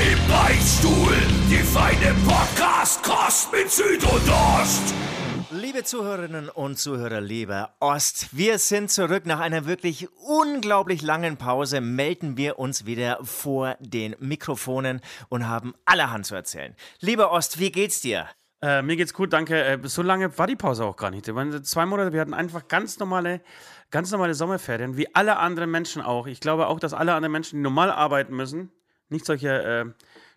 Im Beichtstuhl, die feine Podcast-Kost mit Süd und Ost. Liebe Zuhörerinnen und Zuhörer, lieber Ost, wir sind zurück. Nach einer wirklich unglaublich langen Pause melden wir uns wieder vor den Mikrofonen und haben allerhand zu erzählen. Lieber Ost, wie geht's dir? Äh, mir geht's gut, danke. Äh, so lange war die Pause auch gar nicht. zwei Monate, wir hatten einfach ganz normale, ganz normale Sommerferien, wie alle anderen Menschen auch. Ich glaube auch, dass alle anderen Menschen, die normal arbeiten müssen, nicht solche äh,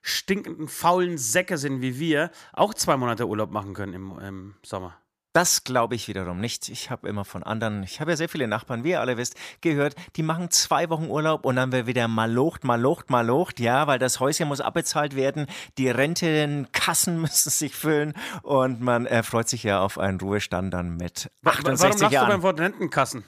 stinkenden, faulen Säcke sind wie wir, auch zwei Monate Urlaub machen können im, im Sommer. Das glaube ich wiederum nicht. Ich habe immer von anderen, ich habe ja sehr viele Nachbarn, wie ihr alle wisst, gehört, die machen zwei Wochen Urlaub und dann wird wieder malocht, malocht, malocht, ja, weil das Häuschen muss abbezahlt werden, die Rentenkassen müssen sich füllen und man äh, freut sich ja auf einen Ruhestand dann mit 68 Warum lachst Jahren. du beim Wort Rentenkassen?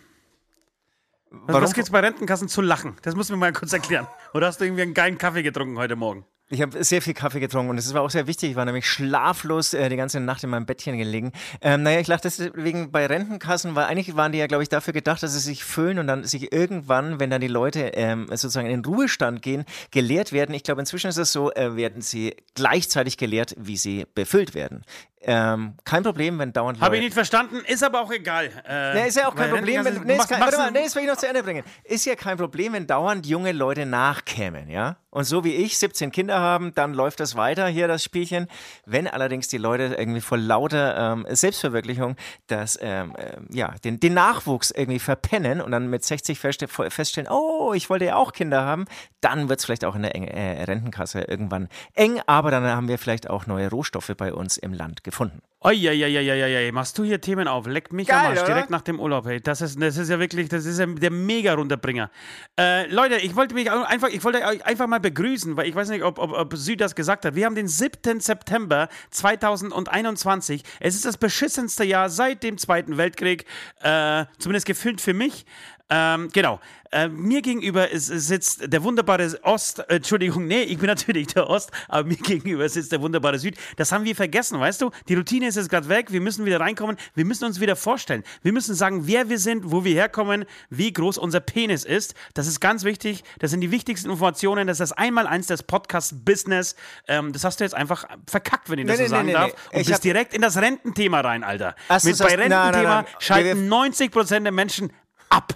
Warum? Was gibt's bei Rentenkassen zu lachen? Das musst du mir mal kurz erklären. Oder hast du irgendwie einen geilen Kaffee getrunken heute Morgen? Ich habe sehr viel Kaffee getrunken und es war auch sehr wichtig. Ich war nämlich schlaflos äh, die ganze Nacht in meinem Bettchen gelegen. Ähm, naja, ich lache deswegen bei Rentenkassen, weil eigentlich waren die ja, glaube ich, dafür gedacht, dass sie sich füllen und dann sich irgendwann, wenn dann die Leute ähm, sozusagen in den Ruhestand gehen, geleert werden. Ich glaube, inzwischen ist es so, äh, werden sie gleichzeitig geleert, wie sie befüllt werden. Ähm, kein Problem, wenn dauernd. Habe ich nicht verstanden, ist aber auch egal. Äh, nee, ist ja auch kein Problem, wenn. Nee, ist kein, warte mal, nee, das will ich noch zu Ende bringen. Ist ja kein Problem, wenn dauernd junge Leute nachkämen, ja? Und so wie ich 17 Kinder haben, dann läuft das weiter hier, das Spielchen. Wenn allerdings die Leute irgendwie vor lauter ähm, Selbstverwirklichung das, ähm, äh, ja, den, den Nachwuchs irgendwie verpennen und dann mit 60 feststellen, oh, ich wollte ja auch Kinder haben, dann wird es vielleicht auch in der eng, äh, Rentenkasse irgendwann eng, aber dann haben wir vielleicht auch neue Rohstoffe bei uns im Land gefunden. Eieieiei, machst du hier Themen auf? Leck mich Geil, am Arsch, direkt nach dem Urlaub. Hey. Das, ist, das ist ja wirklich, das ist ja der Mega-Runterbringer. Äh, Leute, ich wollte mich einfach, ich wollte euch einfach mal begrüßen, weil ich weiß nicht, ob, ob, ob Süd das gesagt hat. Wir haben den 7. September 2021. Es ist das beschissenste Jahr seit dem Zweiten Weltkrieg, äh, zumindest gefühlt für mich. Ähm, genau. Äh, mir gegenüber ist, sitzt der wunderbare Ost, äh, Entschuldigung, nee, ich bin natürlich der Ost, aber mir gegenüber sitzt der wunderbare Süd. Das haben wir vergessen, weißt du? Die Routine ist jetzt gerade weg, wir müssen wieder reinkommen, wir müssen uns wieder vorstellen. Wir müssen sagen, wer wir sind, wo wir herkommen, wie groß unser Penis ist. Das ist ganz wichtig, das sind die wichtigsten Informationen, das ist das Einmaleins des Podcast-Business. Ähm, das hast du jetzt einfach verkackt, wenn ich das nee, so nee, sagen nee, darf. Und ich bist direkt in das Rententhema rein, Alter. Mit bei Rententhema schalten 90% der Menschen ab.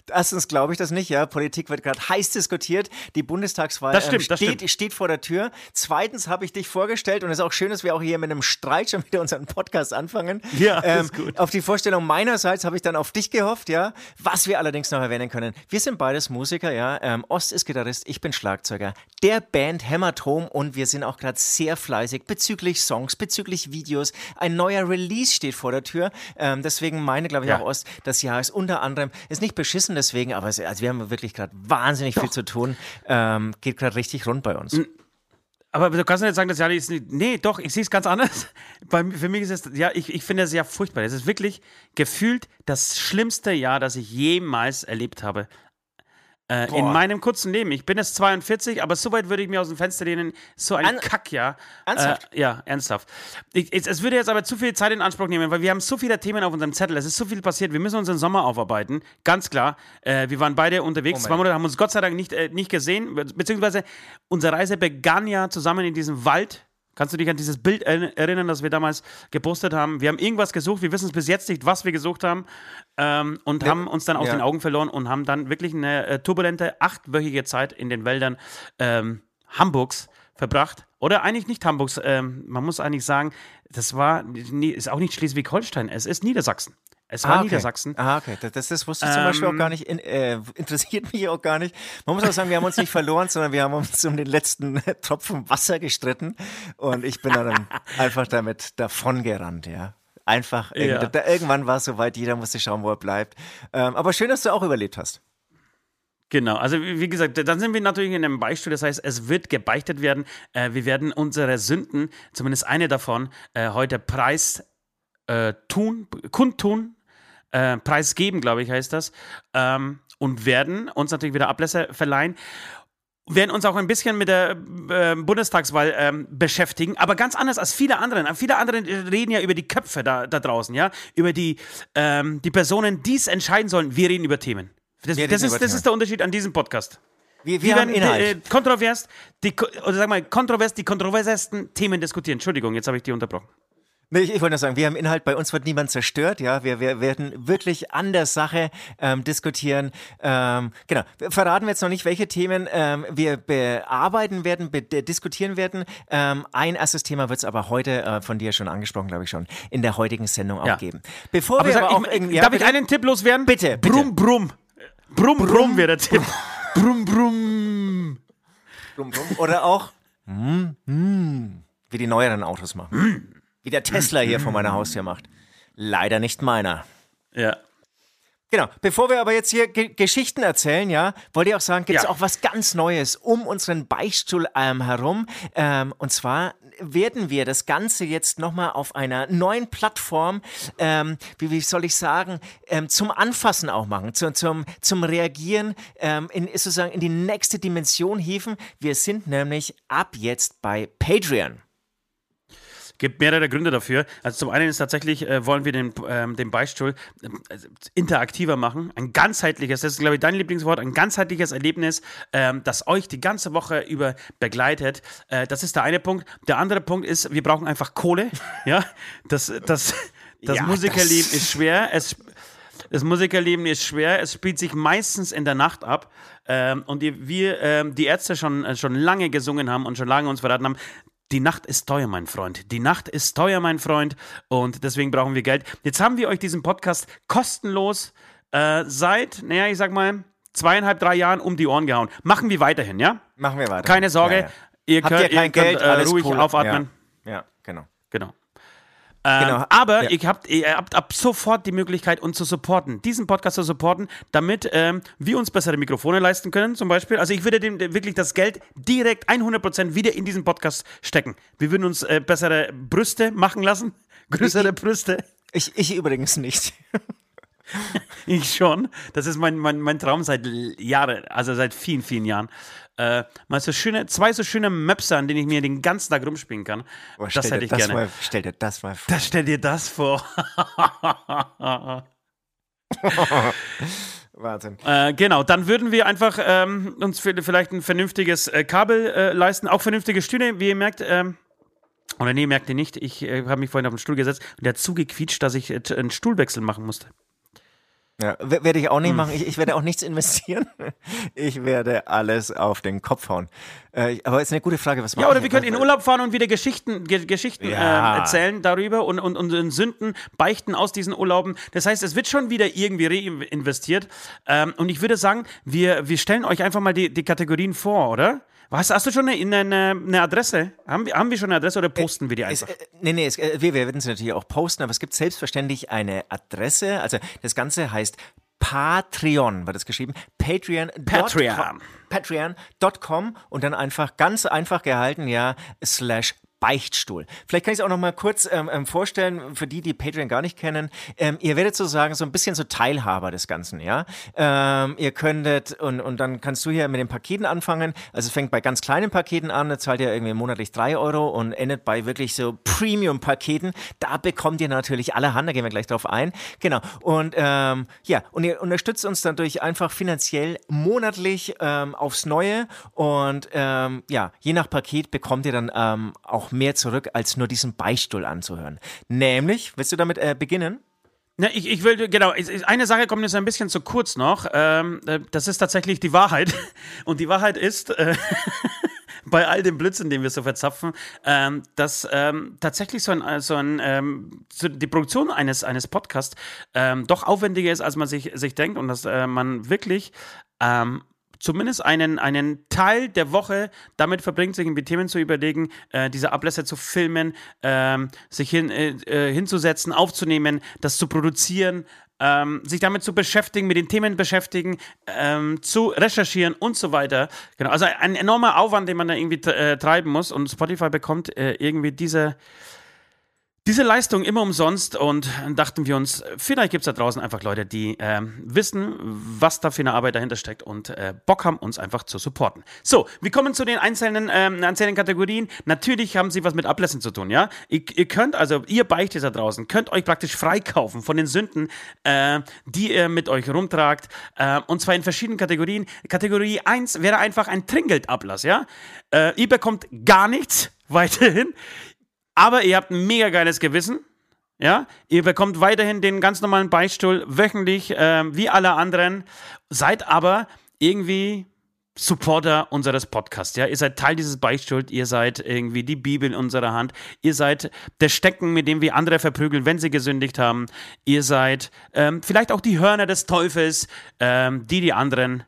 Erstens glaube ich das nicht, ja. Politik wird gerade heiß diskutiert. Die Bundestagswahl das stimmt, ähm, das steht, stimmt. steht vor der Tür. Zweitens habe ich dich vorgestellt und es ist auch schön, dass wir auch hier mit einem Streit schon wieder unseren Podcast anfangen. Ja, ähm, ist gut. Auf die Vorstellung meinerseits habe ich dann auf dich gehofft, ja. Was wir allerdings noch erwähnen können. Wir sind beides Musiker, ja. Ähm, Ost ist Gitarrist, ich bin Schlagzeuger. Der Band Hämatom und wir sind auch gerade sehr fleißig bezüglich Songs, bezüglich Videos. Ein neuer Release steht vor der Tür. Ähm, deswegen meine, glaube ich, ja. auch Ost, das Jahr ist unter anderem, ist nicht beschissen deswegen, aber es, also wir haben wirklich gerade wahnsinnig Doch. viel zu tun. Ähm, geht gerade richtig rund bei uns. Aber du kannst nicht sagen, das Jahr ist nicht. Nee, doch, ich sehe es ganz anders. Bei, für mich ist es, ja, ich, ich finde es ja furchtbar. Es ist wirklich gefühlt das schlimmste Jahr, das ich jemals erlebt habe. Äh, in meinem kurzen Leben. Ich bin jetzt 42, aber so weit würde ich mir aus dem Fenster lehnen. So ein An Kack, ja. Ernsthaft? Äh, ja, ernsthaft. Ich, es, es, würde jetzt aber zu viel Zeit in Anspruch nehmen, weil wir haben so viele Themen auf unserem Zettel. Es ist so viel passiert. Wir müssen unseren Sommer aufarbeiten. Ganz klar. Äh, wir waren beide unterwegs. Oh Zwei Monate haben uns Gott sei Dank nicht, äh, nicht gesehen. Beziehungsweise unsere Reise begann ja zusammen in diesem Wald Kannst du dich an dieses Bild erinnern, das wir damals gepostet haben? Wir haben irgendwas gesucht, wir wissen es bis jetzt nicht, was wir gesucht haben ähm, und ja, haben uns dann aus ja. den Augen verloren und haben dann wirklich eine äh, turbulente, achtwöchige Zeit in den Wäldern ähm, Hamburgs verbracht. Oder eigentlich nicht Hamburgs, ähm, man muss eigentlich sagen, das war, ist auch nicht Schleswig-Holstein, es ist Niedersachsen. Es war ah, okay. Niedersachsen. Ah, okay. Das, das, das wusste ich zum Beispiel auch gar ähm. nicht, in, äh, interessiert mich auch gar nicht. Man muss auch sagen, wir haben uns nicht verloren, sondern wir haben uns um den letzten Tropfen Wasser gestritten und ich bin dann einfach damit davongerannt, ja. Einfach, ja. da, irgendwann war es soweit, jeder musste schauen, wo er bleibt. Ähm, aber schön, dass du auch überlebt hast. Genau, also wie gesagt, dann sind wir natürlich in einem Beispiel, das heißt, es wird gebeichtet werden. Äh, wir werden unsere Sünden, zumindest eine davon, äh, heute preis äh, tun, kundtun, äh, preisgeben, glaube ich, heißt das, ähm, und werden uns natürlich wieder Ablässe verleihen werden uns auch ein bisschen mit der äh, Bundestagswahl ähm, beschäftigen, aber ganz anders als viele andere. Viele andere reden ja über die Köpfe da, da draußen, ja, über die, ähm, die Personen, die es entscheiden sollen. Wir reden über Themen. Das, das, ist, das ist der Unterschied an diesem Podcast. Wir, wir, wir haben Inhalt. Äh, kontrovers, die, oder sag mal, kontrovers, die kontroversesten Themen diskutieren. Entschuldigung, jetzt habe ich die unterbrochen. Nee, ich, ich wollte nur sagen, wir haben Inhalt, bei uns wird niemand zerstört, ja. Wir, wir werden wirklich an der Sache ähm, diskutieren. Ähm, genau. Verraten wir jetzt noch nicht, welche Themen ähm, wir bearbeiten werden, be diskutieren werden. Ähm, ein erstes Thema wird es aber heute äh, von dir schon angesprochen, glaube ich schon, in der heutigen Sendung auch ja. geben. Bevor aber wir sag, aber auch ich, ja, Darf bitte? ich einen Tipp loswerden? Bitte, bitte. Brumm, brumm. Brumm, brumm, brumm wäre der Tipp. brumm, brumm. Brumm, brumm. Oder auch mm, mm, wie die neueren Autos machen. Mm. Wie der Tesla hier vor meiner Haustür macht. Leider nicht meiner. Ja. Genau. Bevor wir aber jetzt hier G Geschichten erzählen, ja, wollte ich auch sagen, gibt es ja. auch was ganz Neues um unseren Beichtstuhl ähm, herum. Ähm, und zwar werden wir das Ganze jetzt nochmal auf einer neuen Plattform, ähm, wie, wie, soll ich sagen, ähm, zum Anfassen auch machen, zu, zum, zum Reagieren, ähm, in, sozusagen in die nächste Dimension hieven. Wir sind nämlich ab jetzt bei Patreon gibt mehrere Gründe dafür. Also zum einen ist tatsächlich, äh, wollen wir den, ähm, den Beistuhl äh, interaktiver machen. Ein ganzheitliches, das ist glaube ich dein Lieblingswort, ein ganzheitliches Erlebnis, ähm, das euch die ganze Woche über begleitet. Äh, das ist der eine Punkt. Der andere Punkt ist, wir brauchen einfach Kohle. ja, das, das, das ja, Musikerleben das ist schwer. Es, das Musikerleben ist schwer. Es spielt sich meistens in der Nacht ab. Ähm, und die, wir, ähm, die Ärzte schon, äh, schon lange gesungen haben und schon lange uns verraten haben, die Nacht ist teuer, mein Freund. Die Nacht ist teuer, mein Freund. Und deswegen brauchen wir Geld. Jetzt haben wir euch diesen Podcast kostenlos äh, seit, naja, ich sag mal, zweieinhalb, drei Jahren um die Ohren gehauen. Machen wir weiterhin, ja? Machen wir weiter. Keine Sorge. Ja, ja. Ihr Habt könnt, ihr kein ihr Geld, könnt, äh, ruhig cool. aufatmen. Ja, ja genau. Genau. Ähm, genau. Aber ja. ihr, habt, ihr habt ab sofort die Möglichkeit, uns zu supporten, diesen Podcast zu supporten, damit ähm, wir uns bessere Mikrofone leisten können, zum Beispiel. Also ich würde dem wirklich das Geld direkt 100% wieder in diesen Podcast stecken. Wir würden uns äh, bessere Brüste machen lassen, größere Brüste. Ich, ich übrigens nicht. ich schon. Das ist mein, mein, mein Traum seit Jahren, also seit vielen, vielen Jahren äh, mal so schöne, zwei so schöne Möpse, an denen ich mir den ganzen Tag rumspielen kann. Boah, das hätte ich das gerne. Mal, stell dir das mal vor. Das stell dir das vor. Wahnsinn. Äh, genau, dann würden wir einfach ähm, uns vielleicht ein vernünftiges äh, Kabel äh, leisten, auch vernünftige Stühle, wie ihr merkt. Ähm, oder nee, merkt ihr nicht, ich äh, habe mich vorhin auf den Stuhl gesetzt und der hat zugequietscht, dass ich äh, einen Stuhlwechsel machen musste. Ja, werde ich auch nicht hm. machen. Ich, ich, werde auch nichts investieren. Ich werde alles auf den Kopf hauen. Äh, aber ist eine gute Frage, was Ja, oder wir können in Urlaub fahren und wieder Geschichten, Ge Geschichten ja. äh, erzählen darüber und, und, und Sünden beichten aus diesen Urlauben. Das heißt, es wird schon wieder irgendwie reinvestiert. Ähm, und ich würde sagen, wir, wir stellen euch einfach mal die, die Kategorien vor, oder? Was, hast du schon eine, eine, eine Adresse? Haben wir, haben wir schon eine Adresse oder posten wir die einfach? Es, äh, nee, nee, es, äh, wir, wir werden sie natürlich auch posten, aber es gibt selbstverständlich eine Adresse. Also das Ganze heißt Patreon, wird es geschrieben. Patreon. Patreon. Patreon.com und dann einfach ganz einfach gehalten, ja, slash Beichtstuhl. Vielleicht kann ich es auch noch mal kurz ähm, ähm, vorstellen, für die, die Patreon gar nicht kennen. Ähm, ihr werdet sozusagen so ein bisschen so Teilhaber des Ganzen, ja. Ähm, ihr könntet, und, und dann kannst du hier mit den Paketen anfangen. Also es fängt bei ganz kleinen Paketen an, da zahlt ihr irgendwie monatlich drei Euro und endet bei wirklich so Premium-Paketen. Da bekommt ihr natürlich allerhand, da gehen wir gleich drauf ein. Genau. Und ähm, ja, und ihr unterstützt uns dadurch einfach finanziell monatlich ähm, aufs Neue. Und ja, je nach Paket bekommt ihr dann auch mehr zurück, als nur diesen Beichtstuhl anzuhören. Nämlich, willst du damit äh, beginnen? Ne, ich, ich will, genau, eine Sache kommt jetzt ein bisschen zu kurz noch. Ähm, äh, das ist tatsächlich die Wahrheit. Und die Wahrheit ist, äh, bei all dem Blödsinn, den wir so verzapfen, ähm, dass ähm, tatsächlich so ein, so ein ähm, so die Produktion eines, eines Podcasts ähm, doch aufwendiger ist, als man sich, sich denkt und dass äh, man wirklich ähm, zumindest einen, einen Teil der Woche damit verbringt, sich irgendwie Themen zu überlegen, äh, diese Ablässe zu filmen, ähm, sich hin, äh, äh hinzusetzen, aufzunehmen, das zu produzieren, ähm, sich damit zu beschäftigen, mit den Themen beschäftigen, ähm, zu recherchieren und so weiter. Genau, also ein enormer Aufwand, den man da irgendwie äh, treiben muss und Spotify bekommt äh, irgendwie diese diese Leistung immer umsonst und dachten wir uns, vielleicht gibt es da draußen einfach Leute, die äh, wissen, was da für eine Arbeit dahinter steckt und äh, Bock haben, uns einfach zu supporten. So, wir kommen zu den einzelnen, ähm, einzelnen Kategorien. Natürlich haben sie was mit Ablässen zu tun, ja? Ihr, ihr könnt, also ihr Beichte da draußen, könnt euch praktisch freikaufen von den Sünden, äh, die ihr mit euch rumtragt äh, und zwar in verschiedenen Kategorien. Kategorie 1 wäre einfach ein Trinkgeldablass, ja? Äh, ihr bekommt gar nichts weiterhin. Aber ihr habt ein mega geiles Gewissen. Ja, ihr bekommt weiterhin den ganz normalen Beichtstuhl wöchentlich, äh, wie alle anderen. Seid aber irgendwie Supporter unseres Podcasts. Ja, ihr seid Teil dieses Beichtstuhls. Ihr seid irgendwie die Bibel in unserer Hand. Ihr seid der Stecken, mit dem wir andere verprügeln, wenn sie gesündigt haben. Ihr seid ähm, vielleicht auch die Hörner des Teufels, ähm, die die anderen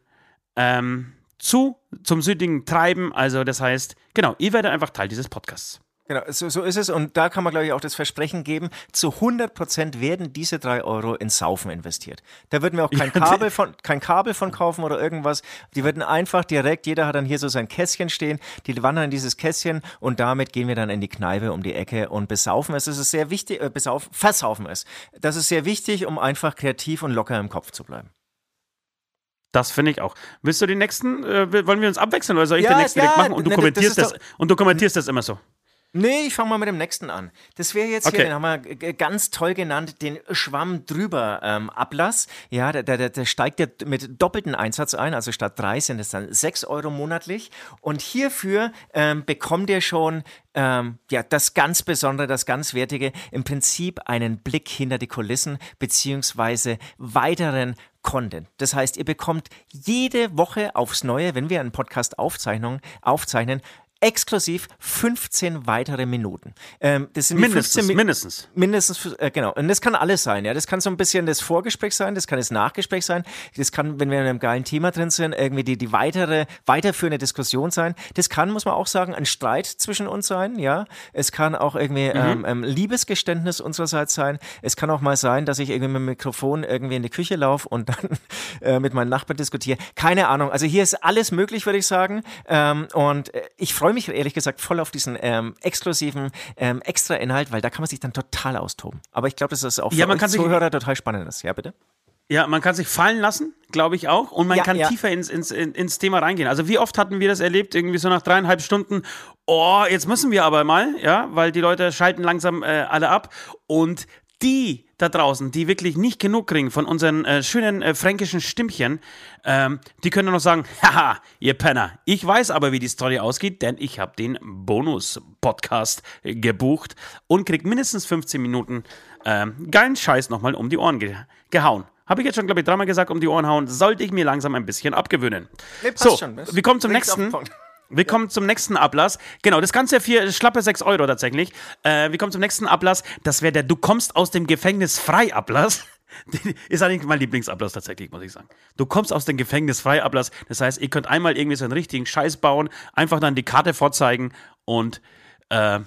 ähm, zu zum Sündigen treiben. Also das heißt, genau, ihr werdet einfach Teil dieses Podcasts. Genau, so, so ist es. Und da kann man, glaube ich, auch das Versprechen geben, zu 100 Prozent werden diese drei Euro in Saufen investiert. Da würden wir auch kein Kabel von, kein Kabel von kaufen oder irgendwas. Die würden einfach direkt, jeder hat dann hier so sein Kästchen stehen, die wandern in dieses Kästchen und damit gehen wir dann in die Kneipe um die Ecke und besaufen es. Das ist sehr wichtig, äh, besaufen, versaufen es. Das ist sehr wichtig, um einfach kreativ und locker im Kopf zu bleiben. Das finde ich auch. Willst du den nächsten, äh, wollen wir uns abwechseln oder soll ich ja, den nächsten ja, direkt machen und du ne, kommentierst das, das und du kommentierst das immer so? Nee, ich fange mal mit dem nächsten an. Das wäre jetzt okay. hier, den haben wir ganz toll genannt, den Schwamm drüber ähm, Ablass. Ja, der, der, der steigt ja mit doppelten Einsatz ein, also statt drei sind es dann sechs Euro monatlich. Und hierfür ähm, bekommt ihr schon ähm, ja, das ganz Besondere, das ganz Wertige, im Prinzip einen Blick hinter die Kulissen beziehungsweise weiteren Content. Das heißt, ihr bekommt jede Woche aufs Neue, wenn wir einen Podcast aufzeichnen, aufzeichnen exklusiv 15 weitere Minuten. Ähm, das sind mindestens, Mi mindestens. Mindestens, äh, genau. Und das kann alles sein. Ja, das kann so ein bisschen das Vorgespräch sein, das kann das Nachgespräch sein, das kann, wenn wir in einem geilen Thema drin sind, irgendwie die, die weitere, weiterführende Diskussion sein. Das kann, muss man auch sagen, ein Streit zwischen uns sein. Ja, es kann auch irgendwie mhm. ähm, ähm, Liebesgeständnis unsererseits sein. Es kann auch mal sein, dass ich irgendwie mit dem Mikrofon irgendwie in die Küche laufe und dann äh, mit meinen Nachbarn diskutiere. Keine Ahnung. Also hier ist alles möglich, würde ich sagen. Ähm, und äh, ich freue mich ehrlich gesagt voll auf diesen ähm, exklusiven ähm, Extra-Inhalt, weil da kann man sich dann total austoben. Aber ich glaube, dass das auch für ja, man kann Zuhörer total spannend ist. Ja, bitte? Ja, man kann sich fallen lassen, glaube ich auch. Und man ja, kann ja. tiefer ins, ins, ins Thema reingehen. Also wie oft hatten wir das erlebt, irgendwie so nach dreieinhalb Stunden, oh, jetzt müssen wir aber mal, ja, weil die Leute schalten langsam äh, alle ab. Und die da draußen, die wirklich nicht genug kriegen von unseren äh, schönen äh, fränkischen Stimmchen, ähm, die können noch sagen, haha, ihr Penner, ich weiß aber, wie die Story ausgeht, denn ich habe den Bonus-Podcast gebucht und krieg mindestens 15 Minuten ähm, geilen Scheiß nochmal um die Ohren ge gehauen. Habe ich jetzt schon, glaube ich, dreimal gesagt, um die Ohren hauen, sollte ich mir langsam ein bisschen abgewöhnen. Nee, so, schon, wir kommen zum nächsten. Wir kommen zum nächsten Ablass. Genau, das Ganze für schlappe 6 Euro tatsächlich. Äh, wir kommen zum nächsten Ablass. Das wäre der Du kommst aus dem Gefängnis frei Ablass. Ist eigentlich mein Lieblingsablass tatsächlich, muss ich sagen. Du kommst aus dem Gefängnis frei Ablass. Das heißt, ihr könnt einmal irgendwie so einen richtigen Scheiß bauen, einfach dann die Karte vorzeigen und äh,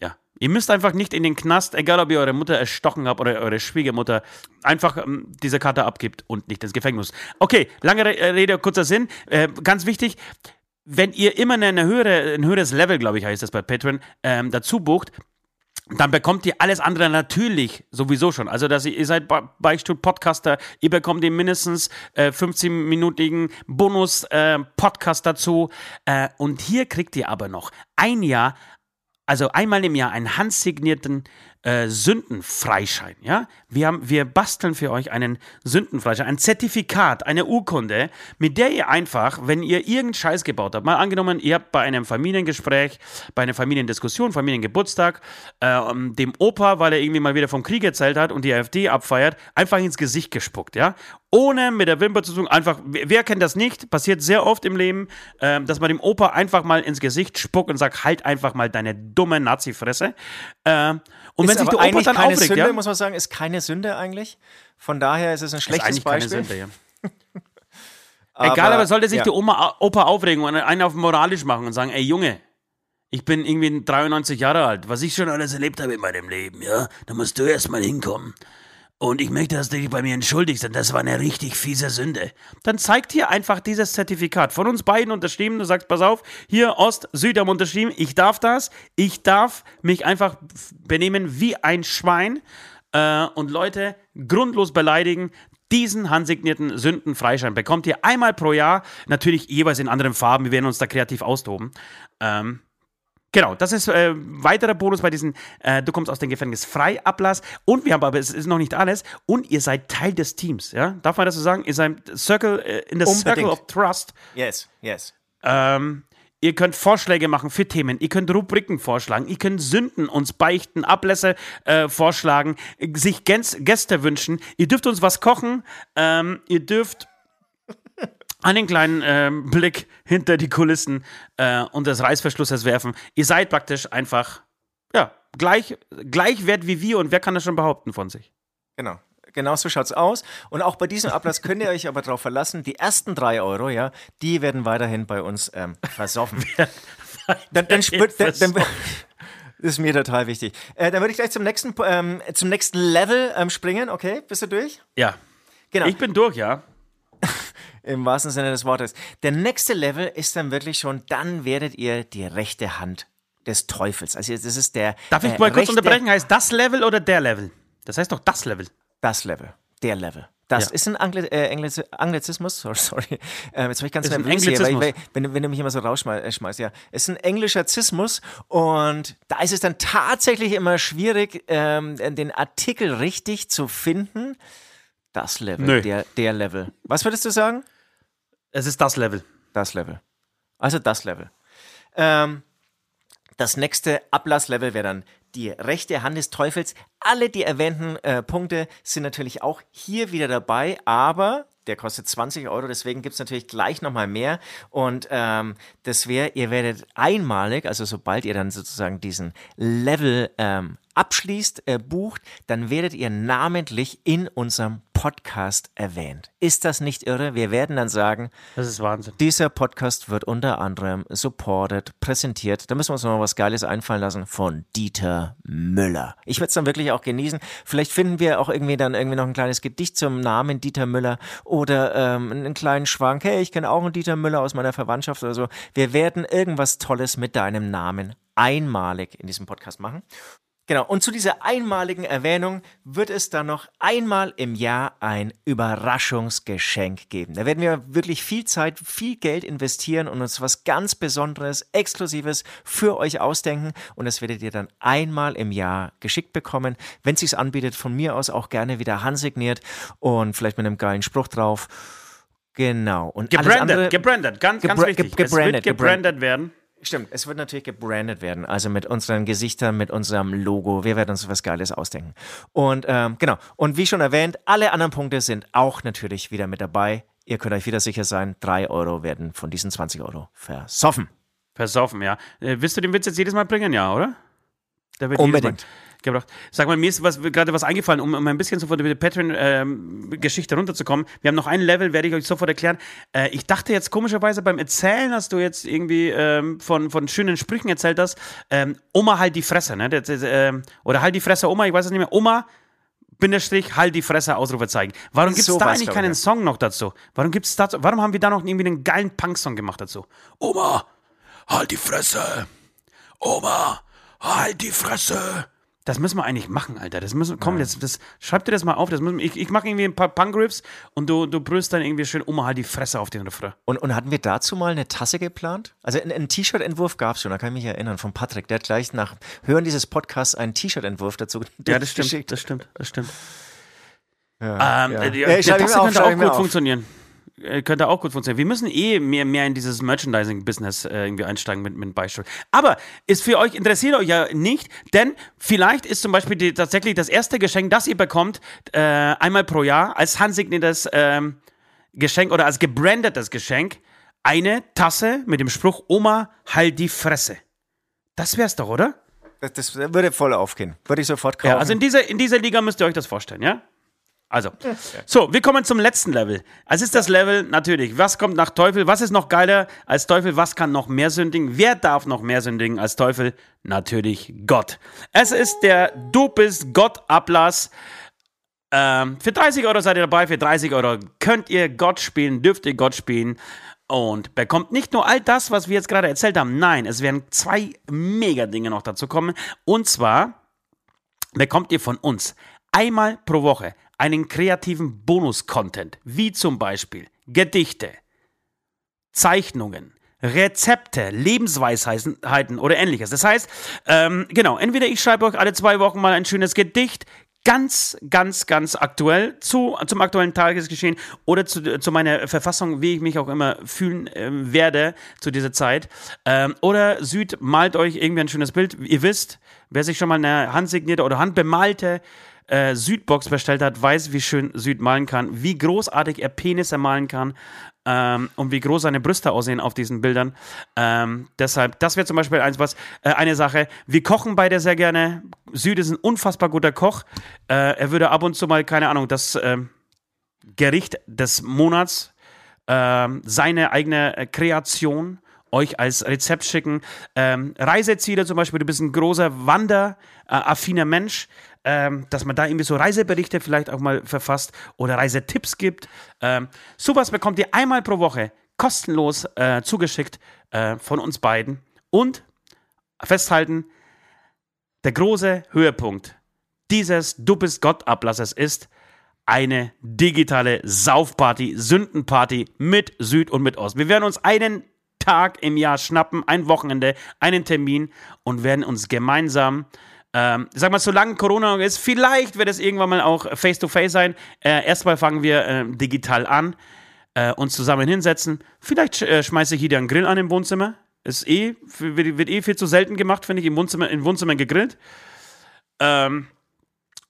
ja. Ihr müsst einfach nicht in den Knast, egal ob ihr eure Mutter erstochen habt oder eure Schwiegermutter, einfach ähm, diese Karte abgibt und nicht ins Gefängnis. Okay, lange Rede, kurzer Sinn. Äh, ganz wichtig, wenn ihr immer eine höhere, ein höheres Level, glaube ich, heißt das bei Patreon, ähm, dazu bucht, dann bekommt ihr alles andere natürlich sowieso schon. Also, dass ihr, ihr seid Beichtstuhl-Podcaster, ihr bekommt den mindestens äh, 15-minütigen Bonus-Podcast äh, dazu. Äh, und hier kriegt ihr aber noch ein Jahr, also einmal im Jahr einen handsignierten äh, Sündenfreischein. Ja? Wir, haben, wir basteln für euch einen Sündenfreischein, ein Zertifikat, eine Urkunde, mit der ihr einfach, wenn ihr irgendeinen Scheiß gebaut habt, mal angenommen, ihr habt bei einem Familiengespräch, bei einer Familiendiskussion, Familiengeburtstag, äh, dem Opa, weil er irgendwie mal wieder vom Krieg erzählt hat und die AfD abfeiert, einfach ins Gesicht gespuckt. Ja? Ohne mit der Wimper zu tun, einfach, wer kennt das nicht? Passiert sehr oft im Leben, äh, dass man dem Opa einfach mal ins Gesicht spuckt und sagt, halt einfach mal deine dumme Nazi-Fresse. Äh, und ist wenn sich der Opa dann keine aufregt, Sünde, ja? muss man sagen, ist keine Sünde eigentlich. Von daher ist es ein schlechtes ist Beispiel. Keine Sünde, ja. aber, Egal, aber sollte sich ja. der Oma, Opa aufregen und einen auf moralisch machen und sagen, ey Junge, ich bin irgendwie 93 Jahre alt, was ich schon alles erlebt habe in meinem Leben, ja, da musst du erst mal hinkommen. Und ich möchte, dass du dich bei mir entschuldigst, denn das war eine richtig fiese Sünde. Dann zeigt hier einfach dieses Zertifikat von uns beiden unterschrieben. Du sagst, pass auf, hier Ost, Süd haben unterschrieben. Ich darf das. Ich darf mich einfach benehmen wie ein Schwein äh, und Leute grundlos beleidigen. Diesen handsignierten Sündenfreischein bekommt ihr einmal pro Jahr, natürlich jeweils in anderen Farben. Wir werden uns da kreativ austoben. Ähm, Genau, das ist äh, weiterer Bonus bei diesen äh, Du kommst aus dem Gefängnis frei Ablass. Und wir haben aber, es ist noch nicht alles, und ihr seid Teil des Teams, ja? Darf man das so sagen? Ihr seid Circle, äh, in the Unbedingt. Circle of Trust. Yes, yes. Ähm, Ihr könnt Vorschläge machen für Themen, ihr könnt Rubriken vorschlagen, ihr könnt Sünden uns beichten, Ablässe äh, vorschlagen, sich Gäste wünschen. Ihr dürft uns was kochen, ähm, ihr dürft einen kleinen äh, Blick hinter die Kulissen äh, und des Reißverschlusses werfen. Ihr seid praktisch einfach, ja, gleich, gleichwert wie wir und wer kann das schon behaupten von sich? Genau. Genau so schaut's aus. Und auch bei diesem Ablass könnt ihr euch aber darauf verlassen, die ersten drei Euro, ja, die werden weiterhin bei uns ähm, versoffen. dann, dann, dann, dann, das ist mir total wichtig. Äh, dann würde ich gleich zum nächsten, ähm, zum nächsten Level ähm, springen. Okay, bist du durch? Ja. Genau. Ich bin durch, ja. Im wahrsten Sinne des Wortes. Der nächste Level ist dann wirklich schon, dann werdet ihr die rechte Hand des Teufels. Also das ist der. Darf ich äh, mal kurz unterbrechen? Heißt das Level oder der Level? Das heißt doch das Level. Das Level. Der Level. Das ja. ist ein Angli äh, Engliz Anglizismus, sorry, sorry. Ähm, jetzt bin ich ganz ist nervös hier, weil, weil, wenn, wenn, du mich immer so rausschmeißt, ja. Es ist ein englischer Zismus und da ist es dann tatsächlich immer schwierig, ähm, den Artikel richtig zu finden. Das Level, Nö. Der, der Level. Was würdest du sagen? Es ist das Level. Das Level. Also das Level. Ähm, das nächste Ablasslevel wäre dann die rechte Hand des Teufels. Alle die erwähnten äh, Punkte sind natürlich auch hier wieder dabei, aber der kostet 20 Euro, deswegen gibt es natürlich gleich nochmal mehr. Und ähm, das wäre, ihr werdet einmalig, also sobald ihr dann sozusagen diesen Level ähm, abschließt, äh, bucht, dann werdet ihr namentlich in unserem Podcast erwähnt. Ist das nicht irre? Wir werden dann sagen, das ist Wahnsinn. Dieser Podcast wird unter anderem supported, präsentiert. Da müssen wir uns noch was Geiles einfallen lassen von Dieter Müller. Ich werde es dann wirklich auch genießen. Vielleicht finden wir auch irgendwie dann irgendwie noch ein kleines Gedicht zum Namen Dieter Müller oder ähm, einen kleinen Schwank. Hey, ich kenne auch einen Dieter Müller aus meiner Verwandtschaft oder so. Wir werden irgendwas Tolles mit deinem Namen einmalig in diesem Podcast machen. Genau, und zu dieser einmaligen Erwähnung wird es dann noch einmal im Jahr ein Überraschungsgeschenk geben. Da werden wir wirklich viel Zeit, viel Geld investieren und uns was ganz Besonderes, Exklusives für euch ausdenken. Und das werdet ihr dann einmal im Jahr geschickt bekommen. Wenn es sich anbietet, von mir aus auch gerne wieder handsigniert und vielleicht mit einem geilen Spruch drauf. Genau. Und gebrandet, gebrandet, ganz, ganz wichtig. Gebrandet, es wird gebrandet werden. Stimmt, es wird natürlich gebrandet werden, also mit unseren Gesichtern, mit unserem Logo. Wir werden uns was Geiles ausdenken. Und ähm, genau, und wie schon erwähnt, alle anderen Punkte sind auch natürlich wieder mit dabei. Ihr könnt euch wieder sicher sein, drei Euro werden von diesen 20 Euro versoffen. Versoffen, ja. Äh, willst du den Witz jetzt jedes Mal bringen, ja, oder? Unbedingt gebracht. Sag mal, mir ist was, gerade was eingefallen, um, um ein bisschen sofort über die Patreon-Geschichte ähm, runterzukommen. Wir haben noch ein Level, werde ich euch sofort erklären. Äh, ich dachte jetzt komischerweise beim Erzählen, dass du jetzt irgendwie ähm, von, von schönen Sprüchen erzählt hast, ähm, Oma halt die Fresse, ne? Das, äh, oder halt die Fresse Oma, ich weiß es nicht mehr. Oma, Bindestrich, halt die Fresse, Ausrufezeichen. Warum gibt es so da eigentlich keinen. Song noch dazu? Warum gibt's dazu, warum haben wir da noch irgendwie einen geilen Punk-Song gemacht dazu? Oma, halt die Fresse. Oma, halt die Fresse. Das müssen wir eigentlich machen, Alter. Das müssen, komm, das, das, schreib dir das mal auf. Das müssen, ich ich mache irgendwie ein paar Punk-Riffs und du, du brüllst dann irgendwie schön Oma halt die Fresse auf den Refrain. Und, und hatten wir dazu mal eine Tasse geplant? Also einen T-Shirt-Entwurf gab es schon, da kann ich mich erinnern, von Patrick. Der hat gleich nach Hören dieses Podcasts einen T-Shirt-Entwurf dazu Ja, das stimmt, das stimmt, das stimmt. Ja, ähm, ja. Die, ja, der Tasse könnte auch gut funktionieren. Äh, könnte auch gut funktionieren. Wir müssen eh mehr, mehr in dieses Merchandising-Business äh, irgendwie einsteigen mit, mit Beispiel. Aber ist für euch, interessiert euch ja nicht, denn vielleicht ist zum Beispiel die, tatsächlich das erste Geschenk, das ihr bekommt, äh, einmal pro Jahr als handsigniertes ähm, Geschenk oder als gebrandetes Geschenk, eine Tasse mit dem Spruch Oma, halt die Fresse. Das wär's doch, oder? Das, das würde voll aufgehen. Würde ich sofort kaufen. Ja, also in dieser, in dieser Liga müsst ihr euch das vorstellen, ja? Also, so, wir kommen zum letzten Level. Es ist das Level, natürlich, was kommt nach Teufel? Was ist noch geiler als Teufel? Was kann noch mehr sündigen? Wer darf noch mehr sündigen als Teufel? Natürlich Gott. Es ist der Du bist Gott Ablass. Ähm, für 30 Euro seid ihr dabei, für 30 Euro könnt ihr Gott spielen, dürft ihr Gott spielen und bekommt nicht nur all das, was wir jetzt gerade erzählt haben, nein, es werden zwei Mega-Dinge noch dazu kommen. Und zwar bekommt ihr von uns einmal pro Woche einen kreativen Bonus-Content, wie zum Beispiel Gedichte, Zeichnungen, Rezepte, Lebensweisheiten oder ähnliches. Das heißt, ähm, genau, entweder ich schreibe euch alle zwei Wochen mal ein schönes Gedicht, ganz, ganz, ganz aktuell zu, zum aktuellen Tagesgeschehen oder zu, zu meiner Verfassung, wie ich mich auch immer fühlen äh, werde zu dieser Zeit. Ähm, oder Süd malt euch irgendwie ein schönes Bild. Ihr wisst, wer sich schon mal eine handsignierte oder handbemalte äh, Südbox bestellt hat, weiß, wie schön Süd malen kann, wie großartig er Penisse malen kann ähm, und wie groß seine Brüste aussehen auf diesen Bildern. Ähm, deshalb, das wäre zum Beispiel eins, was, äh, eine Sache. Wir kochen beide sehr gerne. Süd ist ein unfassbar guter Koch. Äh, er würde ab und zu mal, keine Ahnung, das äh, Gericht des Monats, ähm, seine eigene Kreation euch als Rezept schicken. Ähm, Reiseziele zum Beispiel, du bist ein großer wanderaffiner Mensch ähm, dass man da irgendwie so Reiseberichte vielleicht auch mal verfasst oder Reisetipps gibt. Ähm, sowas bekommt ihr einmal pro Woche kostenlos äh, zugeschickt äh, von uns beiden. Und festhalten, der große Höhepunkt dieses Du bist Gott Ablasses ist eine digitale Saufparty, Sündenparty mit Süd und mit Ost. Wir werden uns einen Tag im Jahr schnappen, ein Wochenende, einen Termin und werden uns gemeinsam ähm, sag mal, solange Corona noch ist, vielleicht wird es irgendwann mal auch face-to-face -face sein. Äh, erstmal fangen wir äh, digital an, äh, uns zusammen hinsetzen. Vielleicht äh, schmeiße ich hier einen Grill an im Wohnzimmer. Ist eh, wird, wird eh viel zu selten gemacht, finde ich, im Wohnzimmer, im Wohnzimmer gegrillt. Ähm,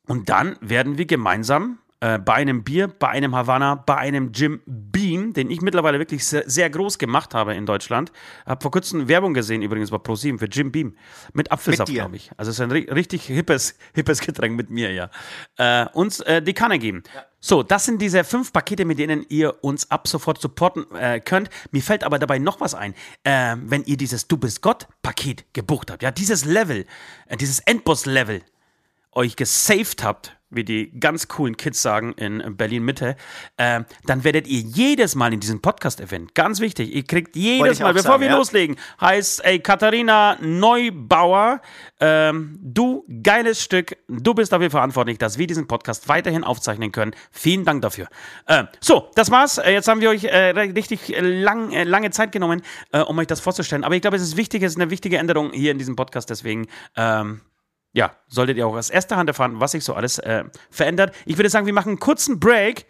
und dann werden wir gemeinsam äh, bei einem Bier, bei einem Havanna, bei einem Jim Beam, den ich mittlerweile wirklich sehr, sehr groß gemacht habe in Deutschland. Habe vor kurzem Werbung gesehen, übrigens bei ProSieben für Jim Beam. Mit Apfelsaft, glaube ich. Also es ist ein richtig hippes, hippes Getränk mit mir, ja. Äh, uns äh, die Kanne geben. Ja. So, das sind diese fünf Pakete, mit denen ihr uns ab sofort supporten äh, könnt. Mir fällt aber dabei noch was ein. Äh, wenn ihr dieses Du bist Gott-Paket gebucht habt, ja, dieses Level, äh, dieses Endboss-Level euch gesaved habt wie die ganz coolen Kids sagen in Berlin Mitte, äh, dann werdet ihr jedes Mal in diesem Podcast-Event, ganz wichtig, ihr kriegt jedes Mal, bevor sagen, wir ja. loslegen, heißt, ey, Katharina Neubauer, ähm, du geiles Stück, du bist dafür verantwortlich, dass wir diesen Podcast weiterhin aufzeichnen können. Vielen Dank dafür. Äh, so, das war's. Äh, jetzt haben wir euch äh, richtig lang, äh, lange Zeit genommen, äh, um euch das vorzustellen. Aber ich glaube, es ist wichtig, es ist eine wichtige Änderung hier in diesem Podcast. Deswegen ähm, ja, solltet ihr auch aus erster Hand erfahren, was sich so alles äh, verändert. Ich würde sagen, wir machen einen kurzen Break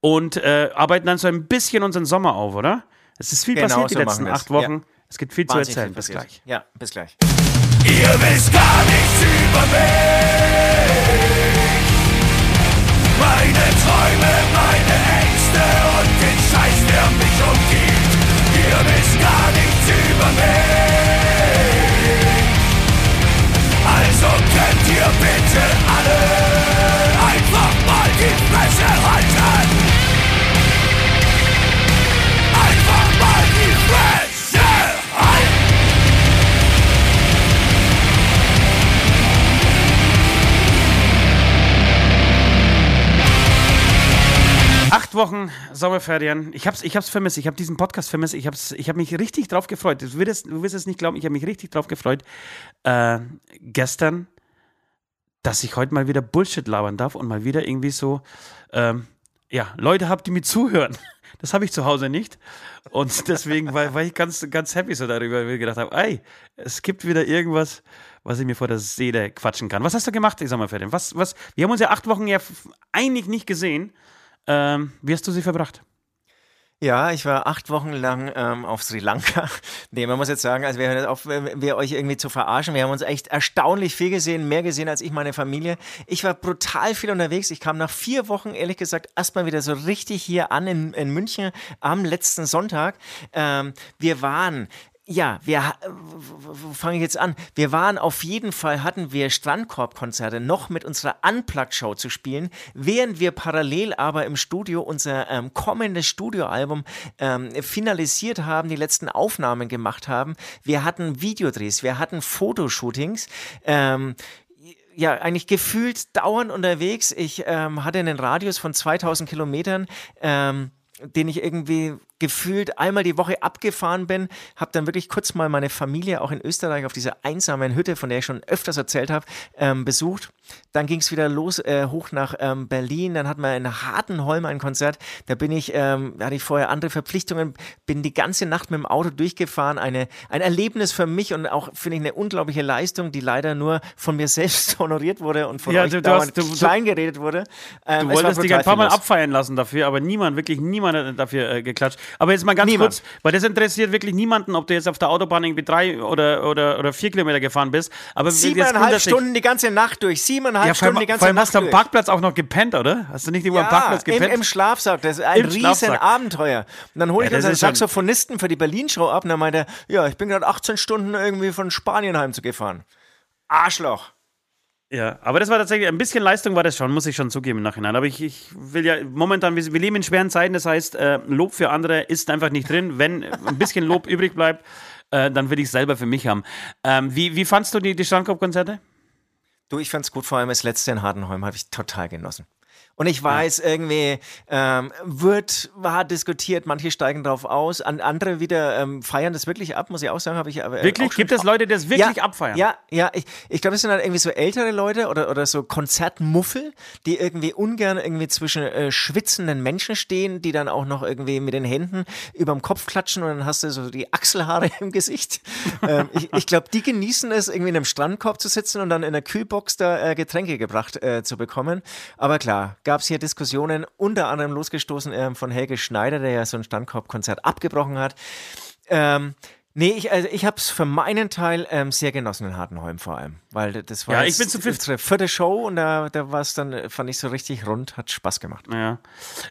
und äh, arbeiten dann so ein bisschen unseren Sommer auf, oder? Es ist viel genau, passiert so die letzten acht Wochen. Ja. Es gibt viel Wahnsinnig zu erzählen. Bis gleich. Ja, bis gleich. Ihr wisst gar nichts über mich. Meine Träume, meine Ängste und den Scheiß, der mich umgibt. Ihr wisst gar nichts über mich. Ihr bitte alle einfach mal die Fresse halten. Einfach mal die Fresse halten. Acht Wochen Sommerferien. Ich hab's, ich vermisst. Ich habe diesen Podcast vermisst. Ich, hab's, ich habe mich richtig drauf gefreut. Du wirst, du wirst es nicht glauben. Ich habe mich richtig drauf gefreut. Äh, gestern, dass ich heute mal wieder Bullshit labern darf und mal wieder irgendwie so, ähm, ja, Leute habt, die mir zuhören. Das habe ich zu Hause nicht. Und deswegen war, war, ich ganz, ganz happy so darüber, weil ich gedacht habe, ey, es gibt wieder irgendwas, was ich mir vor der Seele quatschen kann. Was hast du gemacht, mal, Sommerferien? Was, was, wir haben uns ja acht Wochen ja eigentlich nicht gesehen. Ähm, wie hast du sie verbracht? Ja, ich war acht Wochen lang ähm, auf Sri Lanka. nee, man muss jetzt sagen, also wir, auf, wir euch irgendwie zu verarschen. Wir haben uns echt erstaunlich viel gesehen, mehr gesehen als ich meine Familie. Ich war brutal viel unterwegs. Ich kam nach vier Wochen, ehrlich gesagt, erstmal wieder so richtig hier an in, in München am letzten Sonntag. Ähm, wir waren ja, wir, wo fange ich jetzt an? Wir waren auf jeden Fall, hatten wir Strandkorbkonzerte noch mit unserer Unplugged-Show zu spielen, während wir parallel aber im Studio unser ähm, kommendes Studioalbum ähm, finalisiert haben, die letzten Aufnahmen gemacht haben. Wir hatten Videodrehs, wir hatten Fotoshootings. Ähm, ja eigentlich gefühlt dauernd unterwegs. Ich ähm, hatte einen Radius von 2000 Kilometern. Ähm, den ich irgendwie gefühlt einmal die Woche abgefahren bin, habe dann wirklich kurz mal meine Familie auch in Österreich auf dieser einsamen Hütte, von der ich schon öfters erzählt habe, ähm, besucht. Dann ging es wieder los äh, hoch nach ähm, Berlin. Dann hatten wir in Hartenholm ein Konzert. Da bin ich, ähm, hatte ich vorher andere Verpflichtungen, bin die ganze Nacht mit dem Auto durchgefahren. Eine, ein Erlebnis für mich und auch, finde ich, eine unglaubliche Leistung, die leider nur von mir selbst honoriert wurde und von ja, euch du, dauernd hast, du, klein geredet wurde. Ähm, du wolltest dich ein paar Mal abfeiern lassen dafür, aber niemand, wirklich niemand hat dafür äh, geklatscht. Aber jetzt mal ganz Niemand. kurz, weil das interessiert wirklich niemanden, ob du jetzt auf der Autobahn irgendwie drei oder, oder, oder vier Kilometer gefahren bist. Aber Siebeneinhalb Stunden die ganze Nacht durch. Siebeneinhalb ja, Stunden die ganze Nacht durch. hast du am Parkplatz auch noch gepennt, oder? Hast du nicht irgendwo ja, am Parkplatz gepennt? Im, im Schlafsack. Das ist ein Im riesen Abenteuer. Und dann hole ich ja, unseren Saxophonisten für die Berlin-Show ab und dann meinte er, ja, ich bin gerade 18 Stunden irgendwie von Spanien heimzugefahren. Arschloch. Ja, aber das war tatsächlich, ein bisschen Leistung war das schon, muss ich schon zugeben im Nachhinein. Aber ich, ich will ja momentan, wir, leben in schweren Zeiten, das heißt, äh, Lob für andere ist einfach nicht drin. Wenn ein bisschen Lob übrig bleibt, äh, dann will ich es selber für mich haben. Ähm, wie, wie fandst du die, die Strandkorb-Konzerte? Du, ich fand's gut, vor allem das letzte in Hardenholm habe ich total genossen. Und ich weiß, ja. irgendwie ähm, wird, war diskutiert, manche steigen drauf aus, an, andere wieder ähm, feiern das wirklich ab, muss ich auch sagen, habe ich aber. Äh, wirklich? Gibt es Leute, die das wirklich ja, abfeiern? Ja, ja, ich, ich glaube, es sind halt irgendwie so ältere Leute oder, oder so Konzertmuffel, die irgendwie ungern irgendwie zwischen äh, schwitzenden Menschen stehen, die dann auch noch irgendwie mit den Händen überm Kopf klatschen und dann hast du so die Achselhaare im Gesicht. ähm, ich ich glaube, die genießen es, irgendwie in einem Strandkorb zu sitzen und dann in der Kühlbox da äh, Getränke gebracht äh, zu bekommen. Aber klar, gab es hier Diskussionen, unter anderem losgestoßen äh, von Helge Schneider, der ja so ein Standkorbkonzert abgebrochen hat. Ähm, Nee, ich, also ich habe es für meinen Teil ähm, sehr genossen in Hartenholm vor allem, weil das war ja, ich bin zu unsere vierte Show und da, da war es dann, fand ich so richtig rund, hat Spaß gemacht. Ja,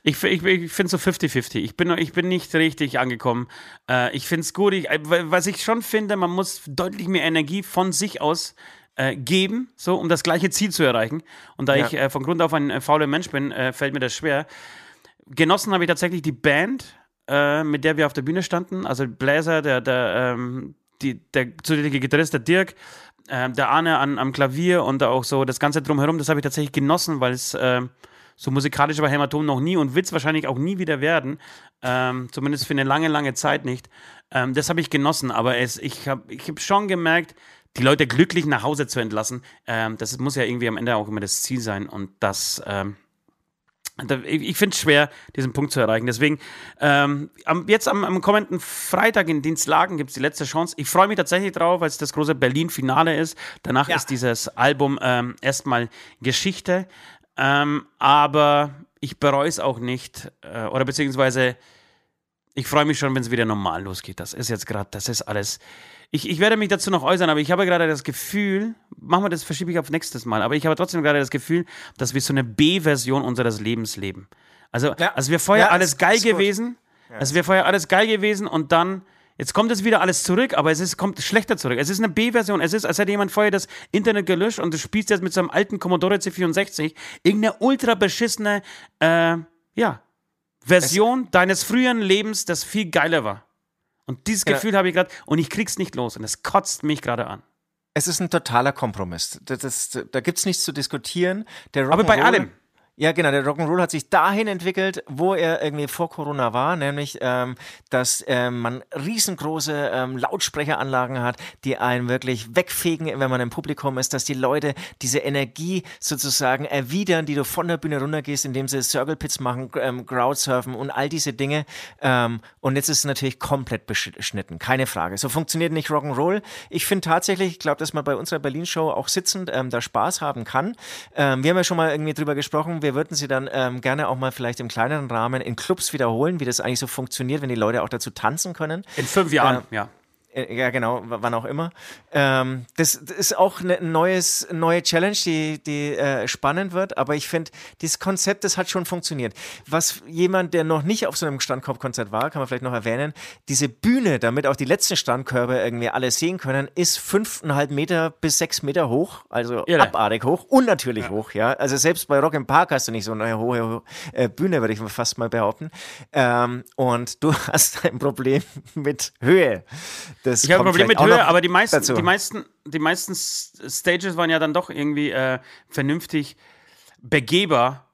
ich, ich, ich finde so 50-50. Ich bin, ich bin nicht richtig angekommen. Äh, ich finde es gut, ich, was ich schon finde, man muss deutlich mehr Energie von sich aus äh, geben, so um das gleiche Ziel zu erreichen. Und da ja. ich äh, von Grund auf ein äh, fauler Mensch bin, äh, fällt mir das schwer. Genossen habe ich tatsächlich die Band, äh, mit der wir auf der Bühne standen. Also Bläser, der, der, ähm, die, der zusätzliche Gitarrist, der Dirk, ähm, der Arne an, am Klavier und auch so das Ganze drumherum, das habe ich tatsächlich genossen, weil es ähm, so musikalisch war Hämatom noch nie und wird es wahrscheinlich auch nie wieder werden. Ähm, zumindest für eine lange, lange Zeit nicht. Ähm, das habe ich genossen, aber es, ich habe ich hab schon gemerkt, die Leute glücklich nach Hause zu entlassen, ähm, das muss ja irgendwie am Ende auch immer das Ziel sein. Und das, ähm, ich finde es schwer, diesen Punkt zu erreichen. Deswegen, ähm, jetzt am, am, kommenden Freitag in Dienstlagen gibt es die letzte Chance. Ich freue mich tatsächlich drauf, weil es das große Berlin-Finale ist. Danach ja. ist dieses Album ähm, erstmal Geschichte. Ähm, aber ich bereue es auch nicht. Äh, oder beziehungsweise, ich freue mich schon, wenn es wieder normal losgeht. Das ist jetzt gerade, das ist alles ich, ich werde mich dazu noch äußern, aber ich habe gerade das Gefühl, machen wir das, verschiebe ich auf nächstes Mal, aber ich habe trotzdem gerade das Gefühl, dass wir so eine B-Version unseres Lebens leben. Also, ja. also wir vorher ja, alles geil gewesen, ja, also wir vorher alles geil gewesen und dann Jetzt kommt es wieder alles zurück, aber es ist, kommt schlechter zurück. Es ist eine B-Version. Es ist, als hätte jemand vorher das Internet gelöscht und du spielst jetzt mit so einem alten Commodore C64 irgendeine ultra beschissene, äh, ja, Version es deines früheren Lebens, das viel geiler war. Und dieses ja. Gefühl habe ich gerade und ich krieg's nicht los und es kotzt mich gerade an. Es ist ein totaler Kompromiss. Das, das, da gibt's nichts zu diskutieren. Aber bei allem. Ja, genau. Der Rock'n'Roll hat sich dahin entwickelt, wo er irgendwie vor Corona war, nämlich, ähm, dass ähm, man riesengroße ähm, Lautsprecheranlagen hat, die einen wirklich wegfegen, wenn man im Publikum ist, dass die Leute diese Energie sozusagen erwidern, die du von der Bühne runtergehst, indem sie Circle Pits machen, ähm, Crowdsurfen und all diese Dinge. Ähm, und jetzt ist es natürlich komplett beschnitten, keine Frage. So funktioniert nicht Rock'n'Roll. Ich finde tatsächlich, ich glaube, dass man bei unserer Berlin-Show auch sitzend ähm, da Spaß haben kann. Ähm, wir haben ja schon mal irgendwie drüber gesprochen, wir würden sie dann ähm, gerne auch mal vielleicht im kleineren Rahmen in Clubs wiederholen, wie das eigentlich so funktioniert, wenn die Leute auch dazu tanzen können. In fünf Jahren, äh, ja. Äh, ja, genau, wann auch immer. Ähm, das, das, ist auch eine neues, neue Challenge, die, die äh, spannend wird, aber ich finde, dieses Konzept, das hat schon funktioniert. Was jemand, der noch nicht auf so einem Standkorbkonzert war, kann man vielleicht noch erwähnen, diese Bühne, damit auch die letzten Standkörbe irgendwie alle sehen können, ist fünfeinhalb Meter bis sechs Meter hoch, also ja, abartig hoch und natürlich ja. hoch, ja. Also selbst bei Rock im Park hast du nicht so eine hohe, hohe äh, Bühne, würde ich fast mal behaupten. Ähm, und du hast ein Problem mit Höhe. Das ich habe ein Problem mit Höhe, aber die meisten, die, meisten, die meisten Stages waren ja dann doch irgendwie äh, vernünftig begehbar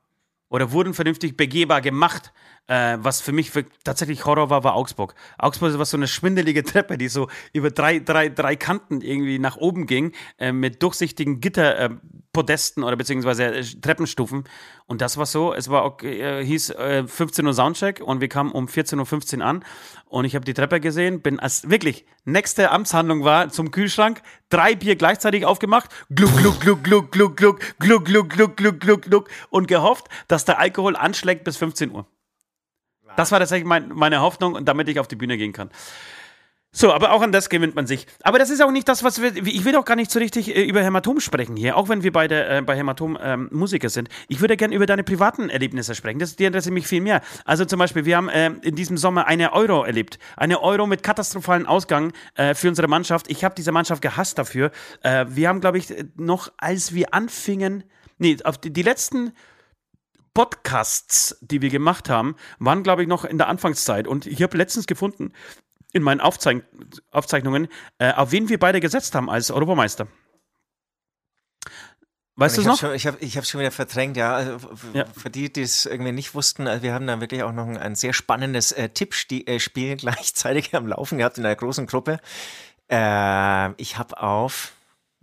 oder wurden vernünftig begehbar gemacht. Äh, was für mich tatsächlich Horror war, war Augsburg. Augsburg war so eine schwindelige Treppe, die so über drei, drei, drei Kanten irgendwie nach oben ging, äh, mit durchsichtigen Gitterpodesten äh, oder beziehungsweise äh, Treppenstufen. Und das war so, es war okay, äh, hieß 15 Uhr Soundcheck und wir kamen um 14.15 Uhr an und ich habe die Treppe gesehen, bin als wirklich nächste Amtshandlung war zum Kühlschrank, drei Bier gleichzeitig aufgemacht, gluck, gluck, gluck, gluck, gluck, gluck, gluck, gluck, gluck, gluck, gluck, gluck und gehofft, dass der Alkohol anschlägt bis 15 Uhr. Das war tatsächlich mein, meine Hoffnung, damit ich auf die Bühne gehen kann. So, aber auch an das gewinnt man sich. Aber das ist auch nicht das, was wir. Ich will auch gar nicht so richtig äh, über Hämatom sprechen hier, auch wenn wir beide äh, bei Hämatom ähm, Musiker sind. Ich würde gerne über deine privaten Erlebnisse sprechen. Das, die interessieren mich viel mehr. Also zum Beispiel, wir haben äh, in diesem Sommer eine Euro erlebt. Eine Euro mit katastrophalen Ausgang äh, für unsere Mannschaft. Ich habe diese Mannschaft gehasst dafür. Äh, wir haben, glaube ich, noch, als wir anfingen. Nee, auf die, die letzten Podcasts, die wir gemacht haben, waren, glaube ich, noch in der Anfangszeit. Und ich habe letztens gefunden, in meinen Aufzeich Aufzeichnungen, äh, auf wen wir beide gesetzt haben als Europameister. Weißt du es noch? Schon, ich habe es schon wieder verdrängt, ja. Also, ja. Für die, die es irgendwie nicht wussten, also wir haben da wirklich auch noch ein, ein sehr spannendes äh, Tippspiel äh, gleichzeitig am Laufen gehabt in einer großen Gruppe. Äh, ich habe auf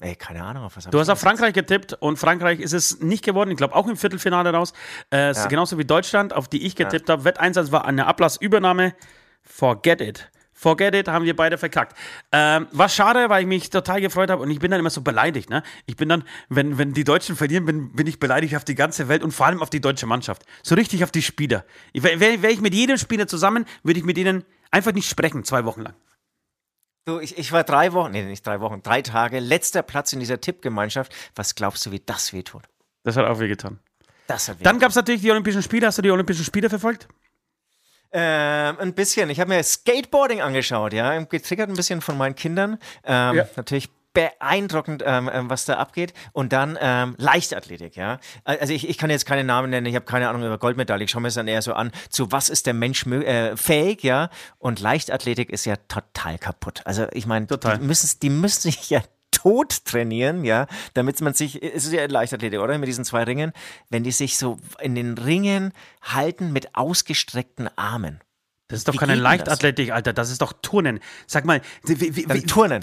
Ey, keine Ahnung, auf was Du hast auf Frankreich getippt und Frankreich ist es nicht geworden. Ich glaube auch im Viertelfinale raus. Äh, ja. Genauso wie Deutschland, auf die ich getippt ja. habe. Wetteinsatz war eine Ablassübernahme. Forget it. Forget it, haben wir beide verkackt. Ähm, war schade, weil ich mich total gefreut habe und ich bin dann immer so beleidigt. Ne? Ich bin dann, wenn, wenn die Deutschen verlieren, bin, bin ich beleidigt auf die ganze Welt und vor allem auf die deutsche Mannschaft. So richtig auf die Spieler. Wäre wär ich mit jedem Spieler zusammen, würde ich mit ihnen einfach nicht sprechen, zwei Wochen lang. Du, ich, ich war drei Wochen, nee, nicht drei Wochen, drei Tage, letzter Platz in dieser Tippgemeinschaft. Was glaubst du, wie das wehtut? Das hat auch wehgetan. Das hat weh Dann gab es natürlich die Olympischen Spiele. Hast du die Olympischen Spiele verfolgt? Ähm, ein bisschen. Ich habe mir Skateboarding angeschaut, ja, getriggert ein bisschen von meinen Kindern. Ähm, ja. Natürlich beeindruckend, ähm, ähm, was da abgeht. Und dann ähm, Leichtathletik, ja. Also ich, ich kann jetzt keine Namen nennen, ich habe keine Ahnung über Goldmedaille, ich schaue mir es dann eher so an, zu was ist der Mensch äh, fähig, ja. Und Leichtathletik ist ja total kaputt. Also ich meine, die müssen, die müssen sich ja tot trainieren, ja, damit man sich, es ist ja Leichtathletik, oder? Mit diesen zwei Ringen, wenn die sich so in den Ringen halten mit ausgestreckten Armen. Das ist doch wie keine Leichtathletik, Alter, das ist doch Turnen. Sag mal, wie, wie, Dann Turnen.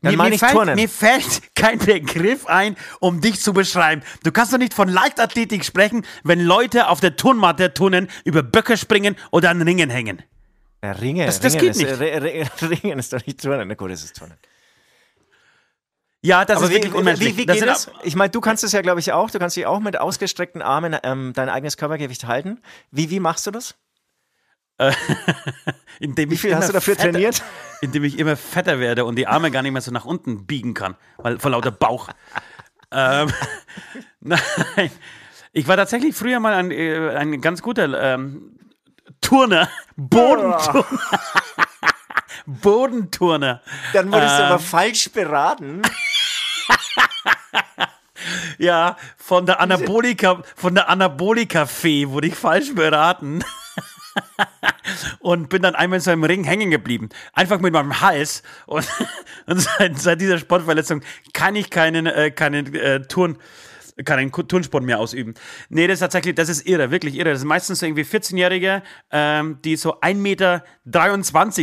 Dann mir, mir, fällt, mir fällt kein Begriff ein, um dich zu beschreiben. Du kannst doch nicht von Leichtathletik sprechen, wenn Leute auf der Turnmatte turnen, über Böcke springen oder an Ringen hängen. Ja, Ringen, das, das Ringen geht ist, nicht. Ringen ist doch nicht Turnen. Na gut, es ist Turnen. Ja, das Aber ist wie, wirklich unmenschlich. Wie, wie geht das? Ich meine, du kannst es ja, glaube ich, auch. Du kannst dich auch mit ausgestreckten Armen ähm, dein eigenes Körpergewicht halten. Wie, wie machst du das? Indem Wie viel hast du dafür fetter, trainiert? Indem ich immer fetter werde und die Arme gar nicht mehr so nach unten biegen kann, weil vor lauter Bauch. ähm, nein, ich war tatsächlich früher mal ein, äh, ein ganz guter ähm, Turner, Bodenturner. Bodenturner. Dann wurdest ähm, du aber falsch beraten. ja, von der Anabolika, von der Anabolika-Fee wurde ich falsch beraten. und bin dann einmal in so einem Ring hängen geblieben. Einfach mit meinem Hals. Und, und seit, seit, dieser Sportverletzung kann ich keinen, äh, keinen äh, Turn keinen Turnsport mehr ausüben. Nee, das ist tatsächlich, das ist irre, wirklich irre. Das sind meistens irgendwie 14-Jährige, ähm, die so 1,23 Meter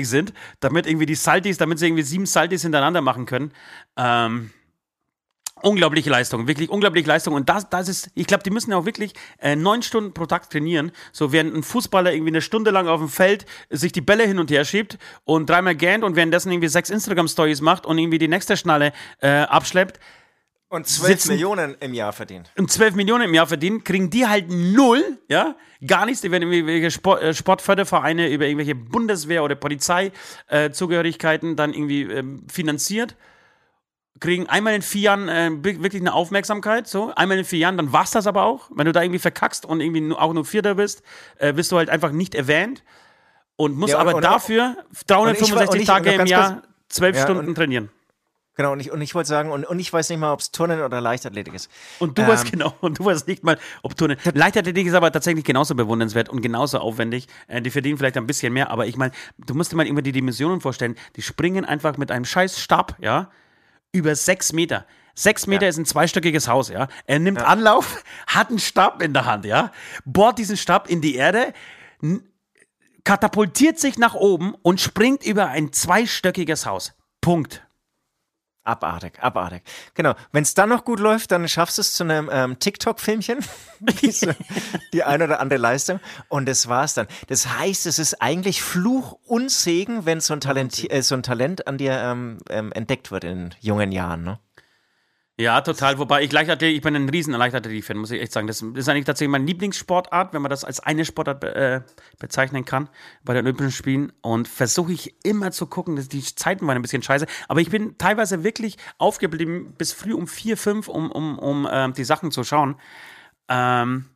sind, damit irgendwie die Saltis, damit sie irgendwie sieben Saltis hintereinander machen können. Ähm, Unglaubliche Leistung, wirklich unglaubliche Leistung. Und das, das ist, ich glaube, die müssen ja auch wirklich äh, neun Stunden pro Tag trainieren. So während ein Fußballer irgendwie eine Stunde lang auf dem Feld sich die Bälle hin und her schiebt und dreimal gähnt und währenddessen irgendwie sechs Instagram-Stories macht und irgendwie die nächste Schnalle äh, abschleppt. Und zwölf Millionen im Jahr verdient. Und zwölf Millionen im Jahr verdient, kriegen die halt null, ja, gar nichts. Die werden irgendwelche Sport, äh, Sportfördervereine über irgendwelche Bundeswehr- oder Polizeizugehörigkeiten äh, dann irgendwie ähm, finanziert kriegen einmal in vier Jahren äh, wirklich eine Aufmerksamkeit, so, einmal in vier Jahren, dann war's das aber auch. Wenn du da irgendwie verkackst und irgendwie auch nur Vierter bist, äh, wirst du halt einfach nicht erwähnt und musst ja, und, aber und, dafür 365 ich, Tage im Jahr zwölf ja, Stunden trainieren. Genau, und ich, und ich wollte sagen, und, und ich weiß nicht mal, ob es Turnen oder Leichtathletik ist. Und du ähm, weißt genau, und du weißt nicht mal, ob Turnen. Leichtathletik ist aber tatsächlich genauso bewundernswert und genauso aufwendig. Äh, die verdienen vielleicht ein bisschen mehr, aber ich meine, du musst dir mal immer die Dimensionen vorstellen. Die springen einfach mit einem scheiß Stab, ja, über sechs Meter. Sechs Meter ja. ist ein zweistöckiges Haus, ja. Er nimmt ja. Anlauf, hat einen Stab in der Hand, ja, bohrt diesen Stab in die Erde, katapultiert sich nach oben und springt über ein zweistöckiges Haus. Punkt. Abartig, abartig. Genau. Wenn es dann noch gut läuft, dann schaffst du es zu einem ähm, TikTok-Filmchen. die eine oder andere Leistung. Und das war's dann. Das heißt, es ist eigentlich Fluch und Segen, wenn so ein Talent, äh, so ein Talent an dir ähm, ähm, entdeckt wird in jungen Jahren. Ne? Ja, total. Wobei ich Leichtathletik, ich bin ein riesen Leichtathletik-Fan, muss ich echt sagen. Das ist eigentlich tatsächlich meine Lieblingssportart, wenn man das als eine Sportart äh, bezeichnen kann bei den Olympischen Spielen. Und versuche ich immer zu gucken, dass die Zeiten waren ein bisschen scheiße. Aber ich bin teilweise wirklich aufgeblieben bis früh um vier, fünf, um, um, um äh, die Sachen zu schauen. Ähm,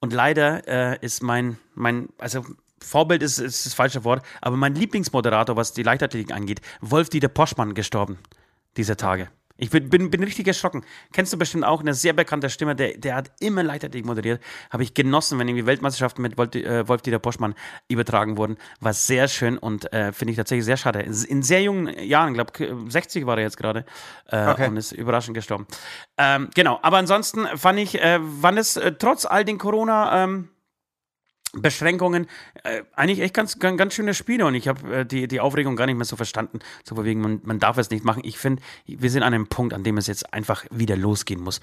und leider äh, ist mein, mein, also Vorbild ist, ist das falsche Wort, aber mein Lieblingsmoderator, was die Leichtathletik angeht, Wolf-Dieter Poschmann, gestorben diese Tage. Ich bin, bin, bin richtig erschrocken. Kennst du bestimmt auch eine sehr bekannte Stimme, der, der hat immer Leichtathletik moderiert. Habe ich genossen, wenn irgendwie Weltmeisterschaften mit äh, Wolf-Dieter Poschmann übertragen wurden. War sehr schön und äh, finde ich tatsächlich sehr schade. In sehr jungen Jahren, glaube 60 war er jetzt gerade äh, okay. und ist überraschend gestorben. Ähm, genau, aber ansonsten fand ich, äh, wann es äh, trotz all den Corona- ähm, Beschränkungen, äh, eigentlich echt ganz, ganz, ganz schöne Spiele und ich habe äh, die, die Aufregung gar nicht mehr so verstanden, so wegen, man, man darf es nicht machen. Ich finde, wir sind an einem Punkt, an dem es jetzt einfach wieder losgehen muss.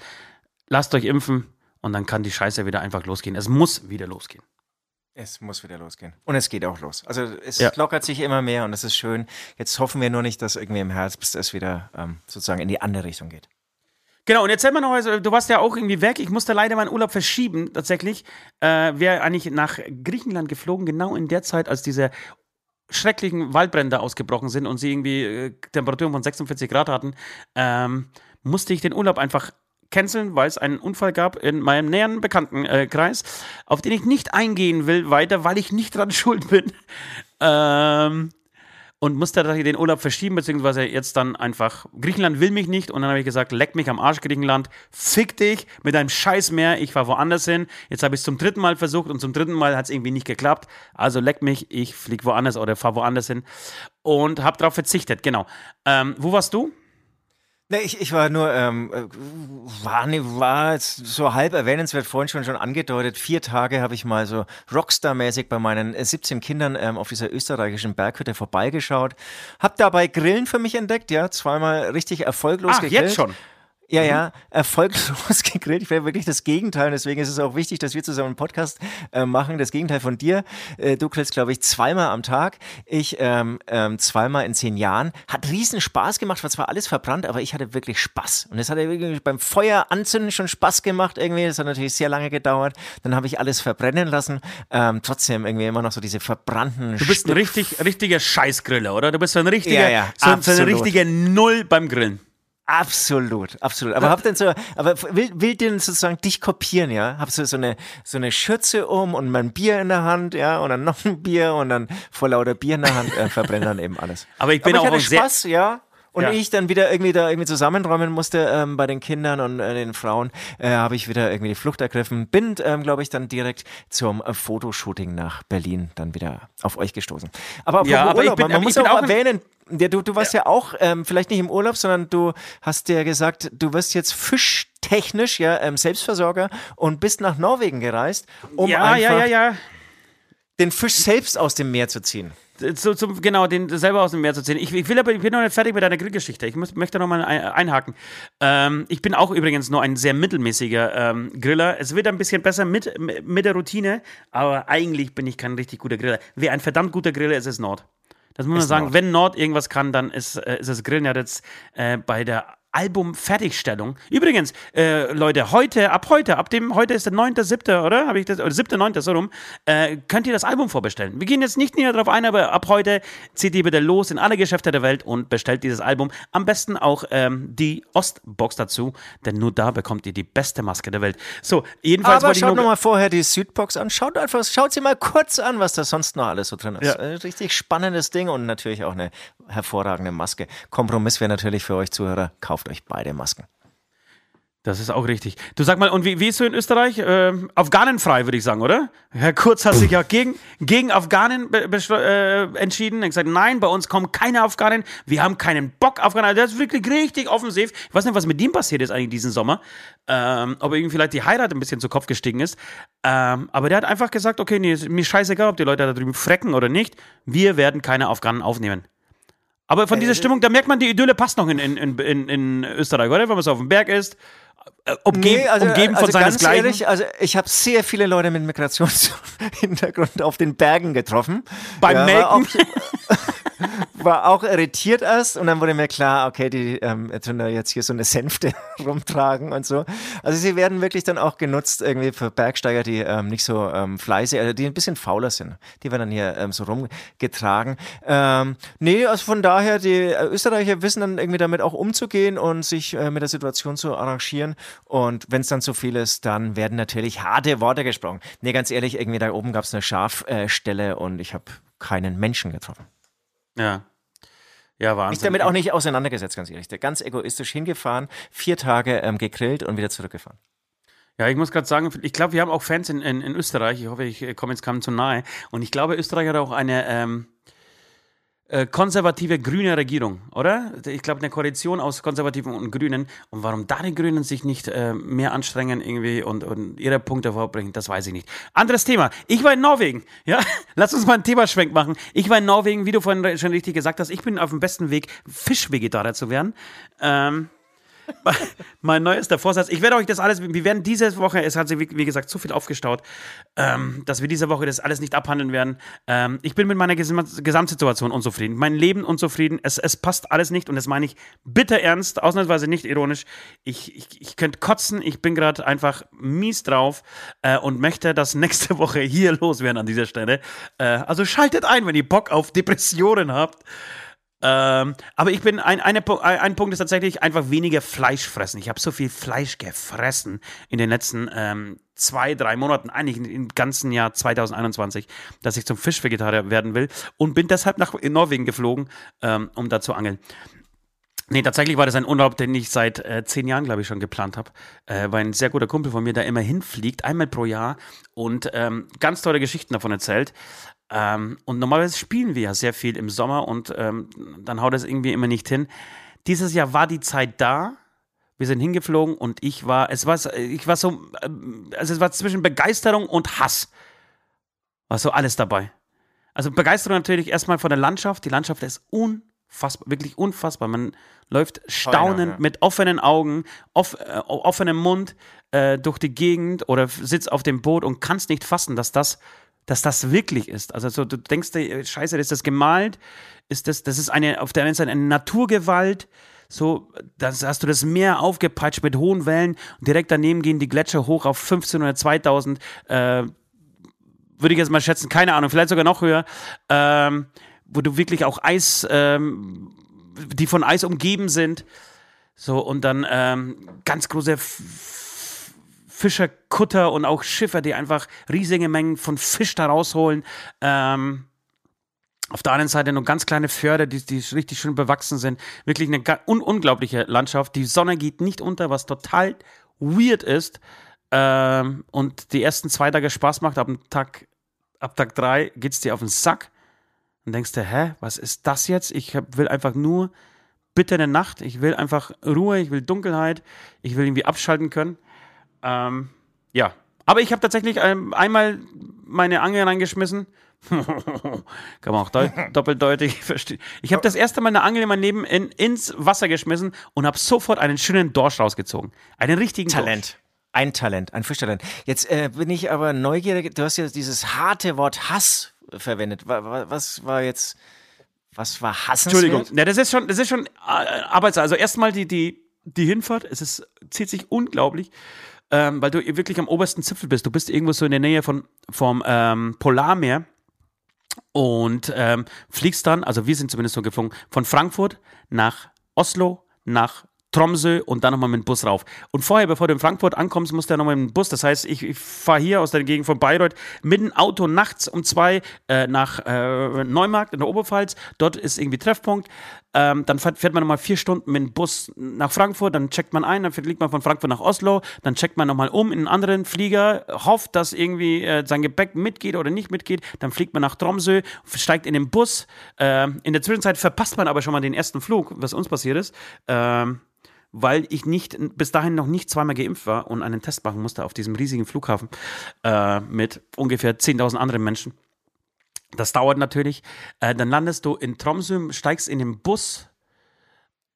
Lasst euch impfen und dann kann die Scheiße wieder einfach losgehen. Es muss wieder losgehen. Es muss wieder losgehen. Und es geht auch los. Also es ja. lockert sich immer mehr und es ist schön. Jetzt hoffen wir nur nicht, dass irgendwie im Herbst es wieder ähm, sozusagen in die andere Richtung geht. Genau, und erzähl mal noch, also, du warst ja auch irgendwie weg. Ich musste leider meinen Urlaub verschieben, tatsächlich. Äh, Wäre eigentlich nach Griechenland geflogen, genau in der Zeit, als diese schrecklichen Waldbrände ausgebrochen sind und sie irgendwie äh, Temperaturen von 46 Grad hatten, ähm, musste ich den Urlaub einfach canceln, weil es einen Unfall gab in meinem näheren Bekanntenkreis, äh, auf den ich nicht eingehen will weiter, weil ich nicht dran schuld bin. Ähm, und musste den Urlaub verschieben, beziehungsweise jetzt dann einfach, Griechenland will mich nicht und dann habe ich gesagt, leck mich am Arsch, Griechenland, fick dich mit deinem Scheiß mehr, ich fahr woanders hin. Jetzt habe ich es zum dritten Mal versucht und zum dritten Mal hat es irgendwie nicht geklappt. Also leck mich, ich flieg woanders oder fahr woanders hin und habe darauf verzichtet, genau. Ähm, wo warst du? Nee, ich, ich war nur, ähm, äh, war, ne, war so halb erwähnenswert, vorhin schon schon angedeutet. Vier Tage habe ich mal so Rockstar-mäßig bei meinen 17 äh, Kindern ähm, auf dieser österreichischen Berghütte vorbeigeschaut. Hab dabei Grillen für mich entdeckt, ja, zweimal richtig erfolglos Ach, gegrillt. jetzt schon? Ja, ja, mhm. erfolglos gegrillt. Ich wäre wirklich das Gegenteil. Deswegen ist es auch wichtig, dass wir zusammen einen Podcast äh, machen. Das Gegenteil von dir. Äh, du grillst, glaube ich, zweimal am Tag. Ich ähm, ähm, zweimal in zehn Jahren. Hat riesen Spaß gemacht. War zwar alles verbrannt, aber ich hatte wirklich Spaß. Und es hat beim Feuer anzünden schon Spaß gemacht irgendwie. Das hat natürlich sehr lange gedauert. Dann habe ich alles verbrennen lassen. Ähm, trotzdem irgendwie immer noch so diese verbrannten Du bist Stück. ein richtig, richtiger Scheißgriller, oder? Du bist so ein richtiger, ja, ja, so, so eine richtige Null beim Grillen. Absolut, absolut. Aber habt denn so, aber will, will denn sozusagen dich kopieren, ja? Habt du so eine, so eine Schürze um und mein Bier in der Hand, ja? Und dann noch ein Bier und dann vor lauter Bier in der Hand äh, verbrennt dann eben alles. Aber ich bin aber ich auch hatte Spaß, ja und ja. ich dann wieder irgendwie da irgendwie zusammenräumen musste ähm, bei den Kindern und äh, den Frauen, äh, habe ich wieder irgendwie die Flucht ergriffen. Bin, ähm, glaube ich, dann direkt zum äh, Fotoshooting nach Berlin dann wieder auf euch gestoßen. Aber, ja, aber Urlaub, bin, man, man muss auch, auch erwähnen, ja, du, du warst ja, ja auch ähm, vielleicht nicht im Urlaub, sondern du hast ja gesagt, du wirst jetzt fischtechnisch ja ähm, Selbstversorger und bist nach Norwegen gereist, um ja, einfach ja, den Fisch selbst aus dem Meer zu ziehen zu, zum, genau, den selber aus dem Meer zu ziehen. Ich, ich, will aber, ich bin noch nicht fertig mit deiner Grillgeschichte. Ich muss, möchte noch mal ein, einhaken. Ähm, ich bin auch übrigens nur ein sehr mittelmäßiger ähm, Griller. Es wird ein bisschen besser mit, mit der Routine, aber eigentlich bin ich kein richtig guter Griller. Wer ein verdammt guter Griller ist, ist Nord. Das muss man ist sagen. Nord. Wenn Nord irgendwas kann, dann ist, äh, ist das Grillen ja jetzt äh, bei der Album-Fertigstellung. Übrigens, äh, Leute, heute, ab heute, ab dem, heute ist der 9.7., oder? Habe ich das, oder 7.9., so rum, äh, könnt ihr das Album vorbestellen. Wir gehen jetzt nicht näher darauf ein, aber ab heute zieht ihr bitte los in alle Geschäfte der Welt und bestellt dieses Album. Am besten auch ähm, die Ostbox dazu, denn nur da bekommt ihr die beste Maske der Welt. So, jedenfalls. Aber schaut nochmal vorher die Südbox an. Schaut einfach, schaut sie mal kurz an, was da sonst noch alles so drin ist. Ja. Äh, richtig spannendes Ding und natürlich auch eine hervorragende Maske. Kompromiss wäre natürlich für euch Zuhörer, kauft euch beide Masken. Das ist auch richtig. Du sag mal, und wie, wie ist so in Österreich? Äh, Afghanenfrei, würde ich sagen, oder? Herr Kurz hat sich ja gegen, gegen Afghanen äh, entschieden. Er hat gesagt, nein, bei uns kommen keine Afghanen. Wir haben keinen Bock Afghanen. Das ist wirklich richtig offensiv. Ich weiß nicht, was mit ihm passiert ist eigentlich diesen Sommer. Ähm, ob irgendwie vielleicht die Heirat ein bisschen zu Kopf gestiegen ist. Ähm, aber der hat einfach gesagt, okay, nee, mir scheißegal, ob die Leute da drüben frecken oder nicht. Wir werden keine Afghanen aufnehmen. Aber von dieser äh, Stimmung, da merkt man, die Idylle passt noch in, in, in, in Österreich, oder? Wenn man so auf dem Berg ist, umgeben, nee, also, umgeben von also seinesgleichen? Ehrlich, also ich habe sehr viele Leute mit Migrationshintergrund auf den Bergen getroffen. Beim ja, Melken? war auch irritiert erst und dann wurde mir klar, okay, die ähm, tun da jetzt hier so eine Sänfte rumtragen und so. Also sie werden wirklich dann auch genutzt irgendwie für Bergsteiger, die ähm, nicht so ähm, fleißig, also die ein bisschen fauler sind. Die werden dann hier ähm, so rumgetragen. Ähm, nee, also von daher, die äh, Österreicher wissen dann irgendwie damit auch umzugehen und sich äh, mit der Situation zu arrangieren. Und wenn es dann zu viel ist, dann werden natürlich harte Worte gesprochen. Nee, ganz ehrlich, irgendwie da oben gab es eine Schafstelle und ich habe keinen Menschen getroffen. Ja. Ja, Wahnsinn. Mich damit auch nicht auseinandergesetzt, ganz ehrlich. Der ganz egoistisch hingefahren, vier Tage ähm, gegrillt und wieder zurückgefahren. Ja, ich muss gerade sagen, ich glaube, wir haben auch Fans in, in, in, Österreich. Ich hoffe, ich äh, komme jetzt kaum zu nahe. Und ich glaube, Österreich hat auch eine, ähm, äh, konservative grüne Regierung, oder? Ich glaube, eine Koalition aus Konservativen und Grünen. Und warum da die Grünen sich nicht äh, mehr anstrengen irgendwie und, und ihre Punkte vorbringen, das weiß ich nicht. Anderes Thema. Ich war in Norwegen. Ja, lass uns mal einen Themaschwenk machen. Ich war in Norwegen, wie du vorhin schon richtig gesagt hast. Ich bin auf dem besten Weg, Fischvegetarier zu werden. Ähm, mein neuester Vorsatz. Ich werde euch das alles, wir werden diese Woche, es hat sich wie, gesagt zu viel aufgestaut, ähm, dass wir diese Woche das alles nicht abhandeln werden. Ähm, ich bin mit meiner Gesamtsituation unzufrieden. Mein Leben unzufrieden. Es, es passt alles nicht und das meine ich bitter ernst, ausnahmsweise nicht ironisch. Ich, ich, ich könnte kotzen. Ich bin gerade einfach mies drauf äh, und möchte das nächste Woche hier loswerden an dieser Stelle. Äh, also schaltet ein, wenn ihr Bock auf Depressionen habt. Ähm, aber ich bin, ein, eine, ein Punkt ist tatsächlich einfach weniger Fleisch fressen. Ich habe so viel Fleisch gefressen in den letzten ähm, zwei, drei Monaten, eigentlich im ganzen Jahr 2021, dass ich zum Fischvegetarier werden will und bin deshalb nach Norwegen geflogen, ähm, um da zu angeln. Nee, tatsächlich war das ein Urlaub, den ich seit äh, zehn Jahren, glaube ich, schon geplant habe. Äh, weil ein sehr guter Kumpel von mir da immer hinfliegt, einmal pro Jahr und ähm, ganz tolle Geschichten davon erzählt. Ähm, und normalerweise spielen wir ja sehr viel im Sommer und ähm, dann haut es irgendwie immer nicht hin. Dieses Jahr war die Zeit da. Wir sind hingeflogen und ich war, es war, ich war so, ähm, also es war zwischen Begeisterung und Hass. War so alles dabei. Also Begeisterung natürlich erstmal von der Landschaft. Die Landschaft ist unfassbar, wirklich unfassbar. Man läuft staunend ja. mit offenen Augen, off, äh, offenem Mund äh, durch die Gegend oder sitzt auf dem Boot und kannst nicht fassen, dass das dass das wirklich ist. Also so, du denkst scheiße, ist das gemalt? Ist das, das ist eine, auf der einen Seite eine Naturgewalt, so, das hast du das Meer aufgepeitscht mit hohen Wellen und direkt daneben gehen die Gletscher hoch auf 15 oder 2000, äh, würde ich jetzt mal schätzen, keine Ahnung, vielleicht sogar noch höher, ähm, wo du wirklich auch Eis, ähm, die von Eis umgeben sind. So, und dann ähm, ganz große Fischerkutter und auch Schiffer, die einfach riesige Mengen von Fisch da rausholen. Ähm, auf der anderen Seite nur ganz kleine Förder, die, die richtig schön bewachsen sind. Wirklich eine un unglaubliche Landschaft. Die Sonne geht nicht unter, was total weird ist. Ähm, und die ersten zwei Tage Spaß macht. Ab Tag, ab Tag drei geht's dir auf den Sack. Und denkst dir, hä, was ist das jetzt? Ich hab, will einfach nur bitte eine Nacht. Ich will einfach Ruhe, ich will Dunkelheit. Ich will irgendwie abschalten können. Ähm, ja. Aber ich habe tatsächlich ähm, einmal meine Angel reingeschmissen. Kann man auch deut doppeldeutig verstehen. Ich habe das erste Mal eine Angel in meinem Leben in, ins Wasser geschmissen und habe sofort einen schönen Dorsch rausgezogen. Einen richtigen Talent. Dorsch. Ein Talent, ein Fischtalent. Jetzt äh, bin ich aber neugierig. Du hast ja dieses harte Wort Hass verwendet. Was war jetzt, was war Hass? Entschuldigung, ja, das ist schon, das ist schon äh, Arbeitszeit. Also erstmal die, die, die Hinfahrt. Es ist, zieht sich unglaublich ähm, weil du wirklich am obersten Zipfel bist. Du bist irgendwo so in der Nähe von, vom ähm, Polarmeer und ähm, fliegst dann, also wir sind zumindest so geflogen, von Frankfurt nach Oslo, nach Tromsø und dann nochmal mit dem Bus rauf. Und vorher, bevor du in Frankfurt ankommst, musst du ja nochmal mit dem Bus. Das heißt, ich, ich fahre hier aus der Gegend von Bayreuth mit dem Auto nachts um zwei äh, nach äh, Neumarkt in der Oberpfalz. Dort ist irgendwie Treffpunkt. Ähm, dann fährt, fährt man nochmal vier Stunden mit dem Bus nach Frankfurt, dann checkt man ein, dann fliegt man von Frankfurt nach Oslo, dann checkt man nochmal um in einen anderen Flieger, hofft, dass irgendwie äh, sein Gepäck mitgeht oder nicht mitgeht, dann fliegt man nach Tromsø, steigt in den Bus. Äh, in der Zwischenzeit verpasst man aber schon mal den ersten Flug, was uns passiert ist. Ähm, weil ich nicht bis dahin noch nicht zweimal geimpft war und einen Test machen musste auf diesem riesigen Flughafen äh, mit ungefähr 10.000 anderen Menschen. Das dauert natürlich. Äh, dann landest du in Tromsø, steigst in den Bus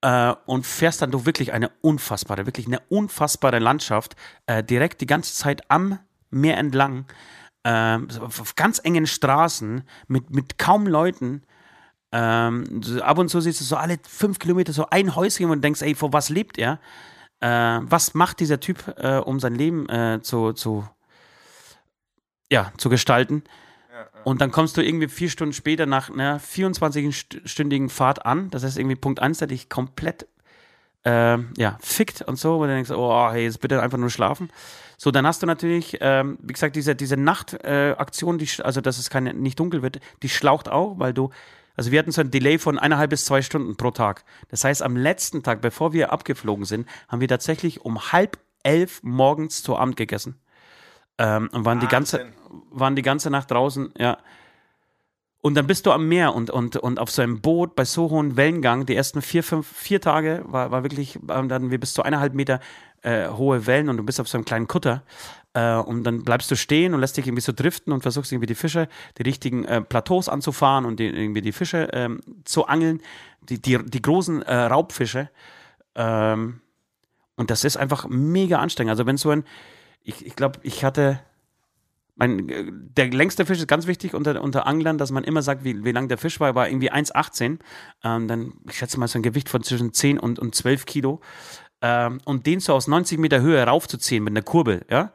äh, und fährst dann durch wirklich eine unfassbare, wirklich eine unfassbare Landschaft, äh, direkt die ganze Zeit am Meer entlang, äh, auf ganz engen Straßen mit, mit kaum Leuten. Ähm, ab und zu siehst du so alle fünf Kilometer so ein Häuschen und denkst, ey, vor was lebt er? Äh, was macht dieser Typ, äh, um sein Leben zu, zu, ja, zu gestalten? Und dann kommst du irgendwie vier Stunden später nach einer 24-stündigen Fahrt an. Das heißt, irgendwie Punkt 1, der dich komplett äh, ja, fickt und so, wo du denkst, oh, hey, jetzt bitte einfach nur schlafen. So, dann hast du natürlich, ähm, wie gesagt, diese, diese Nachtaktion, äh, die, also dass es keine, nicht dunkel wird, die schlaucht auch, weil du also wir hatten so ein Delay von eineinhalb bis zwei Stunden pro Tag. Das heißt, am letzten Tag, bevor wir abgeflogen sind, haben wir tatsächlich um halb elf morgens zu Abend gegessen. Ähm, und waren die, ganze, waren die ganze Nacht draußen, ja. Und dann bist du am Meer und, und, und auf so einem Boot bei so hohen Wellengang. Die ersten vier, fünf, vier Tage war, war wirklich, ähm, dann wir bis zu eineinhalb Meter äh, hohe Wellen und du bist auf so einem kleinen Kutter. Äh, und dann bleibst du stehen und lässt dich irgendwie so driften und versuchst irgendwie die Fische, die richtigen äh, Plateaus anzufahren und die, irgendwie die Fische ähm, zu angeln, die, die, die großen äh, Raubfische. Ähm, und das ist einfach mega anstrengend. Also wenn so ein, ich, ich glaube, ich hatte mein, der längste Fisch ist ganz wichtig unter, unter Anglern, dass man immer sagt, wie, wie lang der Fisch war. war irgendwie 1,18. Ähm, dann, ich schätze mal, so ein Gewicht von zwischen 10 und, und 12 Kilo. Ähm, und den so aus 90 Meter Höhe raufzuziehen mit einer Kurbel, ja.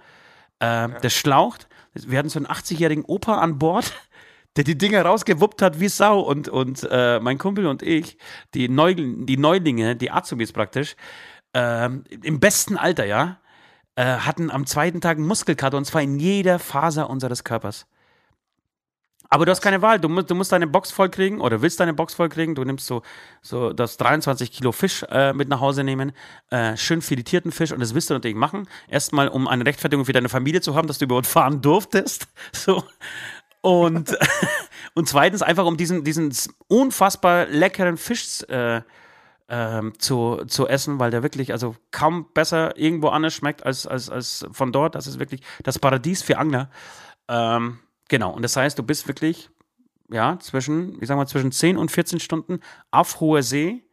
Ähm, ja. Der schlaucht. Wir hatten so einen 80-jährigen Opa an Bord, der die Dinger rausgewuppt hat wie Sau. Und, und äh, mein Kumpel und ich, die, Neu die Neulinge, die Azubis praktisch, ähm, im besten Alter, ja äh, hatten am zweiten Tag einen Muskelkater und zwar in jeder Faser unseres Körpers. Aber du hast keine Wahl. Du musst, du musst deine Box voll kriegen oder willst deine Box voll kriegen. Du nimmst so, so das 23 Kilo Fisch äh, mit nach Hause nehmen, äh, schön filetierten Fisch und das willst du natürlich machen. Erstmal, um eine Rechtfertigung für deine Familie zu haben, dass du überhaupt fahren durftest. So. Und, und zweitens einfach, um diesen, diesen unfassbar leckeren Fisch äh, ähm, zu, zu essen, weil der wirklich also kaum besser irgendwo anders schmeckt als, als, als von dort. Das ist wirklich das Paradies für Angler. Ähm, genau, und das heißt, du bist wirklich ja, zwischen, ich sag mal, zwischen 10 und 14 Stunden auf hoher See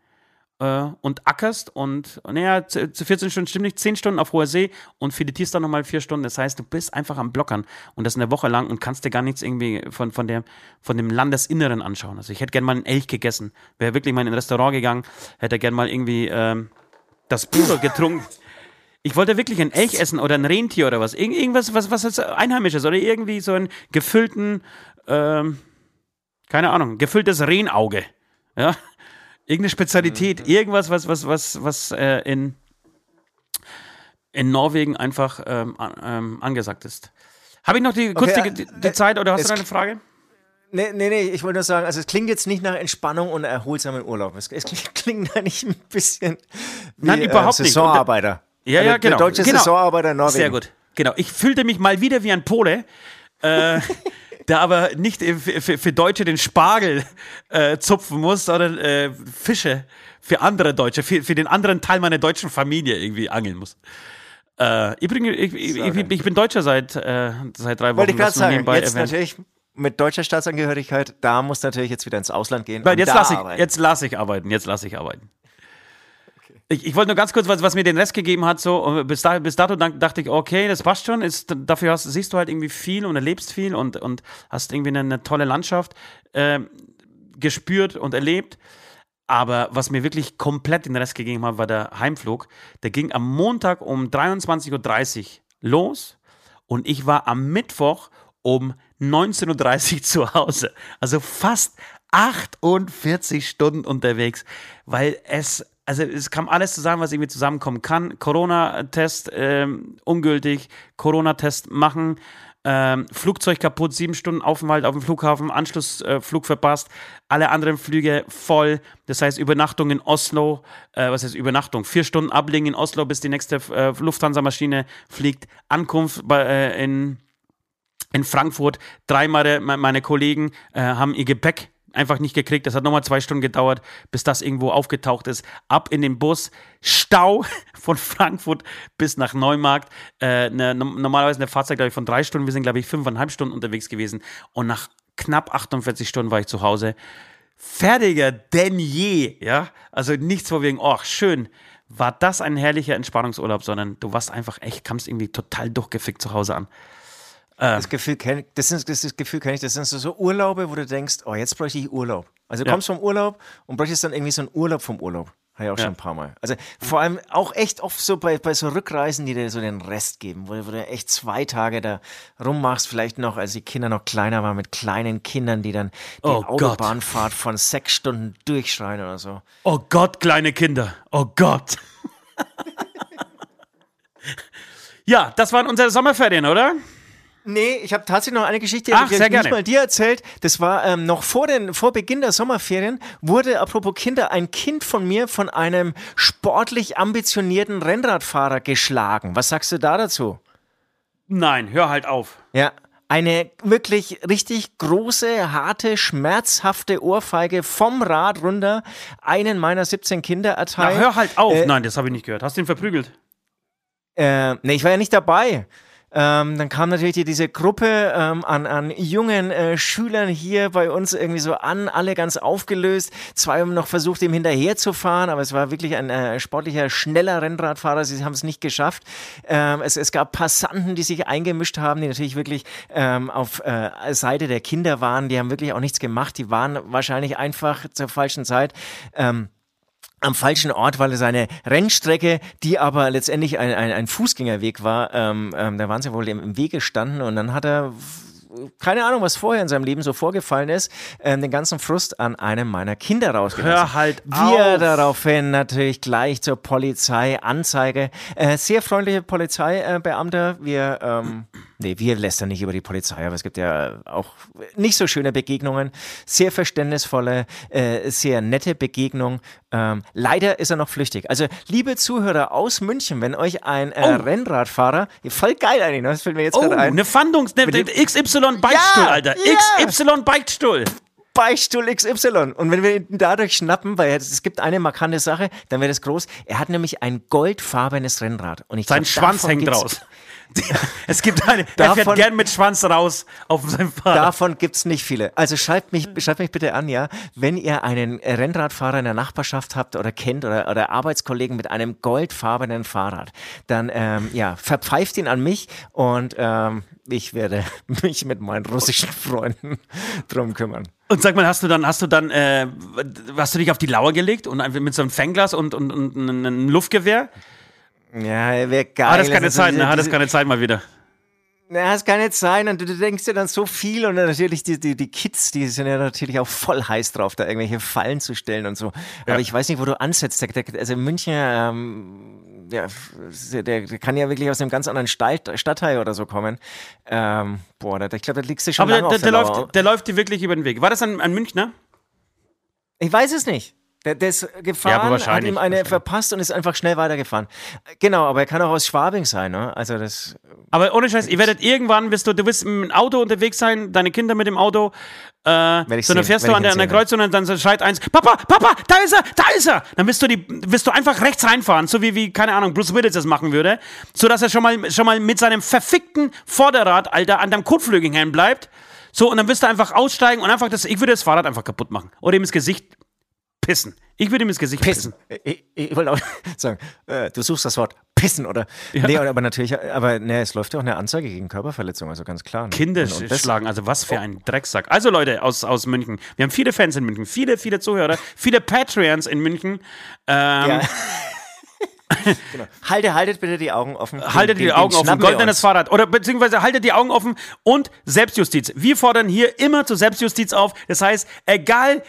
äh, und ackerst und, naja, zu, zu 14 Stunden stimmt nicht, 10 Stunden auf hoher See und filetierst dann nochmal 4 Stunden. Das heißt, du bist einfach am Blockern und das eine Woche lang und kannst dir gar nichts irgendwie von, von, der, von dem Landesinneren anschauen. Also ich hätte gerne mal einen Elch gegessen. Wäre wirklich mal in ein Restaurant gegangen, hätte gerne mal irgendwie ähm, das Pure getrunken. Ich wollte wirklich ein Elch essen oder ein Rentier oder was. Ir irgendwas, was, was jetzt Einheimisches oder irgendwie so einen gefüllten, ähm, keine Ahnung, gefülltes Rehnauge. Ja, Irgendeine Spezialität, mhm. irgendwas, was, was, was, was äh, in, in Norwegen einfach ähm, ähm, angesagt ist. Habe ich noch die, kurz okay, die, die, äh, Zeit oder hast du eine Frage? Nee, nee, nee, ich wollte nur sagen, also es klingt jetzt nicht nach Entspannung und erholsamen Urlaub. Es, es klingt da nicht ein bisschen wie Nein, überhaupt äh, Saisonarbeiter. Nicht. Ja, ja, also genau. Der deutsche genau. Saisonarbeiter in Norwegen. Sehr gut. Genau. Ich fühlte mich mal wieder wie ein Pole. Äh, der aber nicht für, für Deutsche den Spargel äh, zupfen muss, sondern äh, Fische für andere Deutsche, für, für den anderen Teil meiner deutschen Familie irgendwie angeln muss. Äh, übrigens, ich, ich, ich, ich, bin Deutscher seit, äh, seit drei Wochen. Wollte ich gerade sagen, jetzt erwähnt. natürlich mit deutscher Staatsangehörigkeit, da muss natürlich jetzt wieder ins Ausland gehen. Weil jetzt lasse ich, jetzt lasse ich arbeiten, jetzt lasse ich arbeiten. Ich, ich wollte nur ganz kurz, was, was mir den Rest gegeben hat, so, bis, da, bis dato dachte ich, okay, das passt schon, ist, dafür hast, siehst du halt irgendwie viel und erlebst viel und, und hast irgendwie eine, eine tolle Landschaft äh, gespürt und erlebt. Aber was mir wirklich komplett den Rest gegeben hat, war der Heimflug. Der ging am Montag um 23.30 Uhr los und ich war am Mittwoch um 19.30 Uhr zu Hause. Also fast 48 Stunden unterwegs, weil es also es kam alles zusammen, was irgendwie zusammenkommen kann. Corona-Test ähm, ungültig, Corona-Test machen, ähm, Flugzeug kaputt, sieben Stunden Aufenthalt auf dem Flughafen, Anschlussflug äh, verpasst, alle anderen Flüge voll. Das heißt, Übernachtung in Oslo, äh, was heißt Übernachtung? Vier Stunden ablegen in Oslo, bis die nächste äh, Lufthansa-Maschine fliegt. Ankunft bei, äh, in, in Frankfurt. Dreimal meine Kollegen äh, haben ihr Gepäck einfach nicht gekriegt. Das hat nochmal zwei Stunden gedauert, bis das irgendwo aufgetaucht ist. Ab in den Bus, Stau von Frankfurt bis nach Neumarkt. Äh, ne, normalerweise eine Fahrzeit, glaube ich, von drei Stunden. Wir sind, glaube ich, fünfeinhalb Stunden unterwegs gewesen. Und nach knapp 48 Stunden war ich zu Hause. Fertiger denn je, ja. Also nichts vor wegen, oh, schön. War das ein herrlicher Entspannungsurlaub, sondern du warst einfach echt, kamst irgendwie total durchgefickt zu Hause an. Ähm. Das Gefühl kenne das, ist, das, das Gefühl kenn ich, das sind so, so Urlaube, wo du denkst, oh, jetzt bräuchte ich Urlaub. Also du ja. kommst vom Urlaub und bräuchtest dann irgendwie so einen Urlaub vom Urlaub. Habe ich auch ja. schon ein paar Mal. Also vor allem auch echt oft so bei, bei so Rückreisen, die dir so den Rest geben, wo, wo du echt zwei Tage da rummachst, vielleicht noch, als die Kinder noch kleiner waren, mit kleinen Kindern, die dann die oh Autobahnfahrt Gott. von sechs Stunden durchschreien oder so. Oh Gott, kleine Kinder. Oh Gott. ja, das waren unsere Sommerferien, oder? Nee, ich habe tatsächlich noch eine Geschichte, Ach, die ich nicht mal dir erzählt. Das war ähm, noch vor, den, vor Beginn der Sommerferien, wurde, apropos Kinder, ein Kind von mir von einem sportlich ambitionierten Rennradfahrer geschlagen. Was sagst du da dazu? Nein, hör halt auf. Ja, eine wirklich richtig große, harte, schmerzhafte Ohrfeige vom Rad runter einen meiner 17 Kinder erteilt. Na, hör halt auf. Äh, Nein, das habe ich nicht gehört. Hast du ihn verprügelt? Äh, nee, ich war ja nicht dabei. Ähm, dann kam natürlich diese Gruppe ähm, an, an jungen äh, Schülern hier bei uns irgendwie so an, alle ganz aufgelöst. Zwei haben noch versucht, ihm hinterher zu fahren, aber es war wirklich ein äh, sportlicher, schneller Rennradfahrer. Sie haben es nicht geschafft. Ähm, es, es gab Passanten, die sich eingemischt haben, die natürlich wirklich ähm, auf äh, Seite der Kinder waren. Die haben wirklich auch nichts gemacht. Die waren wahrscheinlich einfach zur falschen Zeit. Ähm, am falschen Ort, weil er seine Rennstrecke, die aber letztendlich ein, ein, ein Fußgängerweg war, ähm, ähm, da waren sie wohl im, im Wege standen und dann hat er keine Ahnung, was vorher in seinem Leben so vorgefallen ist, ähm, den ganzen Frust an einem meiner Kinder rausgelassen. Hör halt Wir auf. daraufhin natürlich gleich zur Polizei, Anzeige. Äh, sehr freundliche Polizeibeamter. Äh, wir ähm, Nee, wir lästern nicht über die Polizei, aber es gibt ja auch nicht so schöne Begegnungen. Sehr verständnisvolle, äh, sehr nette Begegnung. Ähm, leider ist er noch flüchtig. Also, liebe Zuhörer aus München, wenn euch ein äh, oh. Rennradfahrer, voll geil eigentlich, ne? das fällt mir jetzt oh, gerade ein. eine Fandungs-, ne, XY Beichtstuhl, ja, Alter. Ja. XY Beichtstuhl. Beichtstuhl XY. Und wenn wir ihn dadurch schnappen, weil es gibt eine markante Sache, dann wäre das groß. Er hat nämlich ein goldfarbenes Rennrad. Und ich Sein glaub, Schwanz hängt raus. es gibt eine, davon, er fährt gern mit Schwanz raus auf seinem Fahrrad. Davon gibt es nicht viele. Also schreibt mich, schreibt mich bitte an, ja, wenn ihr einen Rennradfahrer in der Nachbarschaft habt oder kennt oder, oder Arbeitskollegen mit einem goldfarbenen Fahrrad, dann ähm, ja, verpfeift ihn an mich und ähm, ich werde mich mit meinen russischen Freunden drum kümmern. Und sag mal, hast du dann, hast du dann, äh, hast du dich auf die Lauer gelegt und mit so einem Fengglas und, und, und einem Luftgewehr? Ja, wäre geil. Hat das keine Zeit, ne? Hat das keine Zeit mal wieder. Na, es kann nicht sein. Und du, du denkst dir dann so viel und natürlich die, die, die Kids, die sind ja natürlich auch voll heiß drauf, da irgendwelche Fallen zu stellen und so. Ja. Aber ich weiß nicht, wo du ansetzt. Der, der, also München, ähm, ja, der, der kann ja wirklich aus einem ganz anderen Stadtteil oder so kommen. Ähm, boah, da, ich glaube, da liegst du schon Aber lange der, der, der läuft, der läuft dir wirklich über den Weg. War das ein, ein Münchner? Ich weiß es nicht. Der, der ist gefahren, ja, hat ihm eine verpasst und ist einfach schnell weitergefahren. Genau, aber er kann auch aus Schwabing sein, ne? Also das. Aber ohne Scheiß, ihr werdet irgendwann, bist du, du wirst dem Auto unterwegs sein, deine Kinder mit dem Auto. Äh, so, dann fährst du an der, an der Kreuzung und dann schreit eins, Papa, Papa, da ist er, da ist er. Dann wirst du die, wirst du einfach rechts reinfahren, so wie, wie, keine Ahnung, Bruce Willis das machen würde. So dass er schon mal, schon mal mit seinem verfickten Vorderrad, Alter, an deinem Kotflügel hängen bleibt. So, und dann wirst du einfach aussteigen und einfach das, ich würde das Fahrrad einfach kaputt machen. Oder ihm ins Gesicht pissen. Ich würde ihm ins Gesicht pissen. pissen. Ich, ich, wollte auch sagen, äh, du suchst das Wort pissen oder. Ja. Nee, aber natürlich, aber nee, es läuft ja auch eine Anzeige gegen Körperverletzung, also ganz klar. Ne? Kinder und, und schlagen, also was für ein Drecksack. Also Leute aus, aus München, wir haben viele Fans in München, viele, viele Zuhörer, viele Patreons in München. Ähm, ja. genau. Haltet, haltet bitte die Augen offen. Haltet die Augen offen. Goldenes Fahrrad. Oder beziehungsweise haltet die Augen offen und Selbstjustiz. Wir fordern hier immer zur Selbstjustiz auf. Das heißt, egal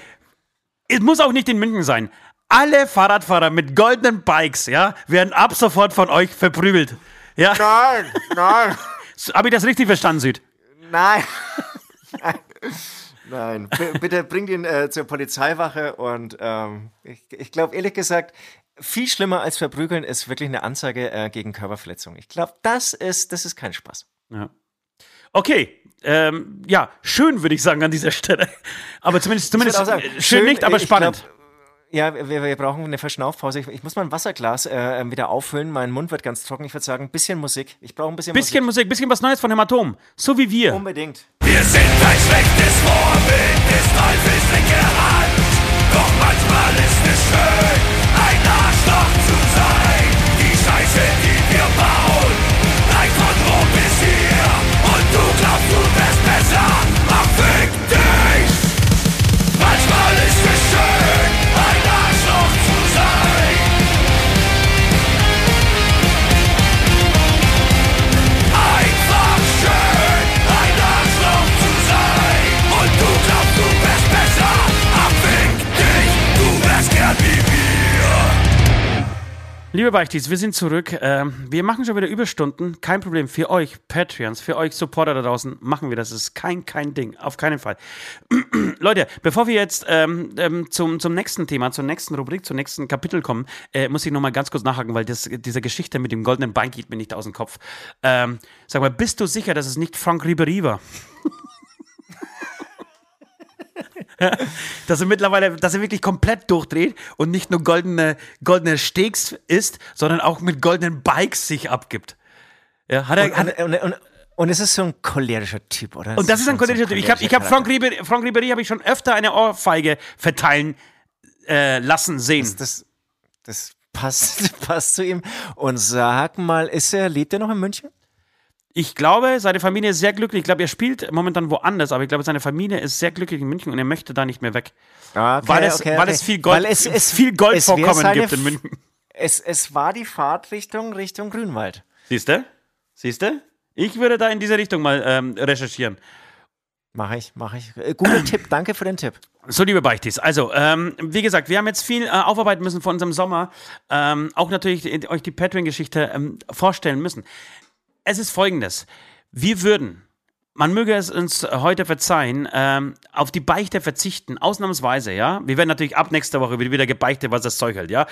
es muss auch nicht in München sein. alle Fahrradfahrer mit goldenen Bikes, ja, werden ab sofort von euch verprügelt. Ja? Nein, nein. Habe ich das richtig verstanden, Süd? Nein. nein. Nein, B bitte bringt ihn äh, zur Polizeiwache und ähm, ich, ich glaube ehrlich gesagt, viel schlimmer als verprügeln ist wirklich eine Anzeige äh, gegen Körperverletzung. Ich glaube, das ist, das ist kein Spaß. Ja. Okay, ähm, ja, schön würde ich sagen an dieser Stelle. Aber zumindest, zumindest sagen, schön, schön, nicht, aber spannend. Glaub, ja, wir, wir, brauchen eine Verschnaufpause. Ich, ich muss mal ein Wasserglas äh, wieder auffüllen. Mein Mund wird ganz trocken. Ich würde sagen, ein bisschen Musik. Ich brauche ein bisschen, bisschen Musik. Bisschen Musik, bisschen was Neues von Hämatom. So wie wir. Unbedingt. Wir sind ein schlechtes Vorbild des Teufels linke Hand. Doch manchmal ist es schön, Liebe Beichtis, wir sind zurück. Ähm, wir machen schon wieder Überstunden. Kein Problem. Für euch Patreons, für euch Supporter da draußen machen wir das. Das ist kein, kein Ding. Auf keinen Fall. Leute, bevor wir jetzt ähm, ähm, zum, zum nächsten Thema, zur nächsten Rubrik, zum nächsten Kapitel kommen, äh, muss ich nochmal ganz kurz nachhaken, weil das, diese Geschichte mit dem goldenen Bein geht mir nicht aus dem Kopf. Ähm, sag mal, bist du sicher, dass es nicht Frank Ribery war? dass er mittlerweile, dass er wirklich komplett durchdreht und nicht nur goldene, goldene Steaks isst, sondern auch mit goldenen Bikes sich abgibt. Ja, hat er, und, hat, und, und, und es ist so ein cholerischer Typ, oder? und das ist ein cholerischer so Typ. Ich habe ich hab Frank Ribery, Frank Ribery habe ich schon öfter eine Ohrfeige verteilen äh, lassen sehen. Das, das, das passt, passt zu ihm. Und sag mal, ist er, lebt er noch in München? Ich glaube, seine Familie ist sehr glücklich. Ich glaube, er spielt momentan woanders, aber ich glaube, seine Familie ist sehr glücklich in München und er möchte da nicht mehr weg. Okay, weil, es, okay, weil okay. es viel Gold, es, es, viel Goldvorkommen gibt in München. Es, es war die Fahrt Richtung, Richtung Grünwald. Siehst du? Siehst du? Ich würde da in diese Richtung mal ähm, recherchieren. Mache ich, mache ich. Äh, guter Tipp, danke für den Tipp. So, liebe Beichtis, also, ähm, wie gesagt, wir haben jetzt viel äh, aufarbeiten müssen von unserem Sommer. Ähm, auch natürlich die, euch die Patreon-Geschichte ähm, vorstellen müssen es ist folgendes. Wir würden, man möge es uns heute verzeihen, ähm, auf die Beichte verzichten, ausnahmsweise, ja. Wir werden natürlich ab nächster Woche wieder gebeichtet, was das Zeug hält, ja.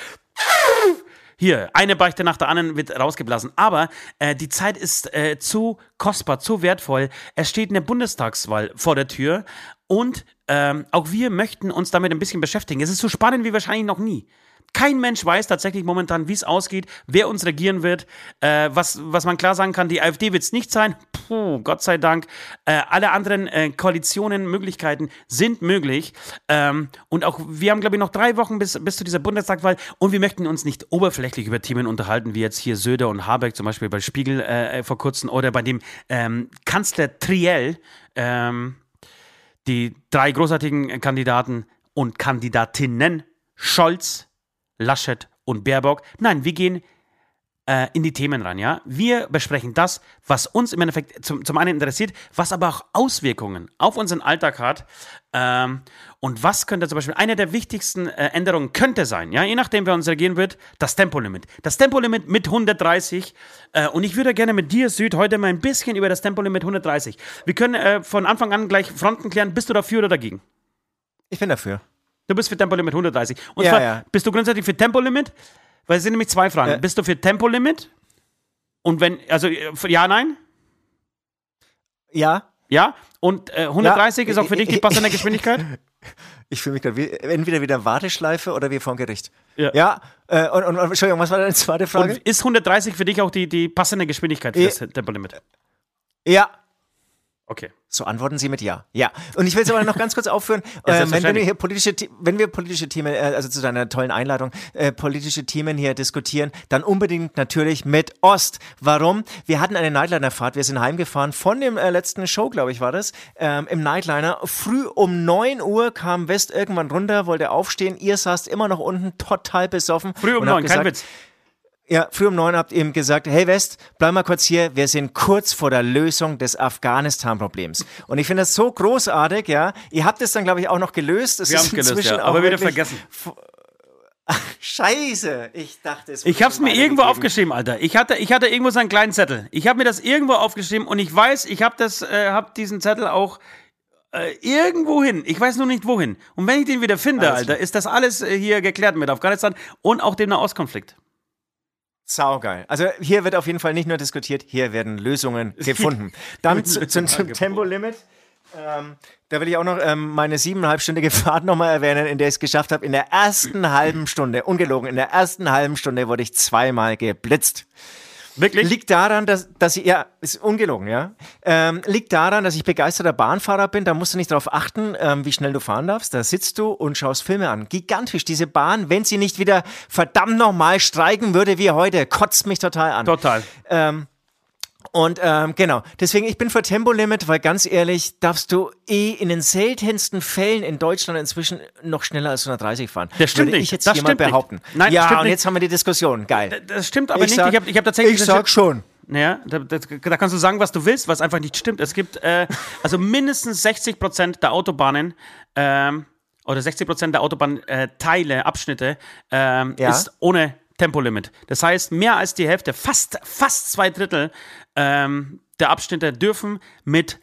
Hier, eine Beichte nach der anderen wird rausgeblasen. Aber äh, die Zeit ist äh, zu kostbar, zu wertvoll. Es steht eine Bundestagswahl vor der Tür und ähm, auch wir möchten uns damit ein bisschen beschäftigen. Es ist so spannend wie wahrscheinlich noch nie. Kein Mensch weiß tatsächlich momentan, wie es ausgeht, wer uns regieren wird. Äh, was, was man klar sagen kann, die AfD wird es nicht sein. Puh, Gott sei Dank. Äh, alle anderen äh, Koalitionen, Möglichkeiten sind möglich. Ähm, und auch wir haben, glaube ich, noch drei Wochen bis, bis zu dieser Bundestagswahl. Und wir möchten uns nicht oberflächlich über Themen unterhalten, wie jetzt hier Söder und Habeck, zum Beispiel bei Spiegel äh, vor kurzem oder bei dem ähm, Kanzler Triell. Ähm, die drei großartigen Kandidaten und Kandidatinnen Scholz, Laschet und Baerbock. Nein, wir gehen äh, in die Themen rein, ja. Wir besprechen das, was uns im Endeffekt zum, zum einen interessiert, was aber auch Auswirkungen auf unseren Alltag hat. Ähm, und was könnte zum Beispiel eine der wichtigsten äh, Änderungen könnte sein, ja, je nachdem, wer uns regieren wird, das Tempolimit. Das Tempolimit mit 130. Äh, und ich würde gerne mit dir, Süd, heute mal ein bisschen über das Tempolimit 130. Wir können äh, von Anfang an gleich Fronten klären. Bist du dafür oder dagegen? Ich bin dafür. Du bist für Tempolimit 130. Und ja, zwar, ja. bist du grundsätzlich für Tempolimit? Weil es sind nämlich zwei Fragen. Ja. Bist du für Tempolimit? Und wenn, also ja, nein? Ja. Ja? Und äh, 130 ist auch für dich die passende Geschwindigkeit? Ich fühle mich gerade wie, entweder wieder Warteschleife oder wie vor Gericht. Ja. ja äh, und, und, Entschuldigung, was war deine zweite Frage? Und ist 130 für dich auch die, die passende Geschwindigkeit für das Tempolimit? Ja. Okay. So antworten Sie mit Ja. Ja. Und ich will es aber noch ganz kurz aufführen. äh, wenn, wenn, wir hier politische, wenn wir politische Themen, äh, also zu deiner tollen Einladung, äh, politische Themen hier diskutieren, dann unbedingt natürlich mit Ost. Warum? Wir hatten eine Nightliner-Fahrt. Wir sind heimgefahren von dem äh, letzten Show, glaube ich, war das, ähm, im Nightliner. Früh um 9 Uhr kam West irgendwann runter, wollte aufstehen. Ihr saßt immer noch unten, total besoffen. Früh um 9, kein Witz. Ja, früh um neun habt ihr eben gesagt, hey West, bleib mal kurz hier, wir sind kurz vor der Lösung des Afghanistan-Problems. Und ich finde das so großartig, ja. Ihr habt es dann, glaube ich, auch noch gelöst. Es wir haben es gelöst, ja. aber wieder vergessen. Ach, scheiße, ich dachte es. Ich hab's mir irgendwo gegeben. aufgeschrieben, Alter. Ich hatte, ich hatte irgendwo so einen kleinen Zettel. Ich habe mir das irgendwo aufgeschrieben und ich weiß, ich habe das, äh, hab diesen Zettel auch äh, irgendwo hin. Ich weiß nur nicht wohin. Und wenn ich den wieder finde, alles Alter, ist das alles äh, hier geklärt mit Afghanistan und auch dem Nahostkonflikt. Saugeil. Also hier wird auf jeden Fall nicht nur diskutiert, hier werden Lösungen gefunden. Dann zu, zu, zum Tempolimit. Ähm, da will ich auch noch ähm, meine siebeneinhalbstündige Fahrt nochmal erwähnen, in der ich es geschafft habe. In der ersten halben Stunde, ungelogen, in der ersten halben Stunde wurde ich zweimal geblitzt. Wirklich? Liegt daran, dass, dass ich, ja, ist ungelogen, ja. Ähm, liegt daran, dass ich begeisterter Bahnfahrer bin. Da musst du nicht darauf achten, ähm, wie schnell du fahren darfst. Da sitzt du und schaust Filme an. Gigantisch. Diese Bahn, wenn sie nicht wieder verdammt nochmal streiken würde wie heute, kotzt mich total an. Total. Ähm, und ähm, genau, deswegen, ich bin für Tempolimit, weil ganz ehrlich, darfst du eh in den seltensten Fällen in Deutschland inzwischen noch schneller als 130 fahren. Das stimmt Würde nicht. ich jetzt das mal behaupten. Nicht. Nein, ja, und nicht. jetzt haben wir die Diskussion. Geil. Das stimmt aber ich nicht. Sag, ich habe ich hab tatsächlich. Ich sag schon. Ja, da, da, da, kannst du sagen, was du willst, was einfach nicht stimmt. Es gibt äh, also mindestens 60 Prozent der Autobahnen ähm, oder 60 Prozent der Autobahnteile, äh, Abschnitte ähm, ja. ist ohne Tempolimit. Das heißt, mehr als die Hälfte, fast, fast zwei Drittel ähm, der Abschnitte dürfen mit,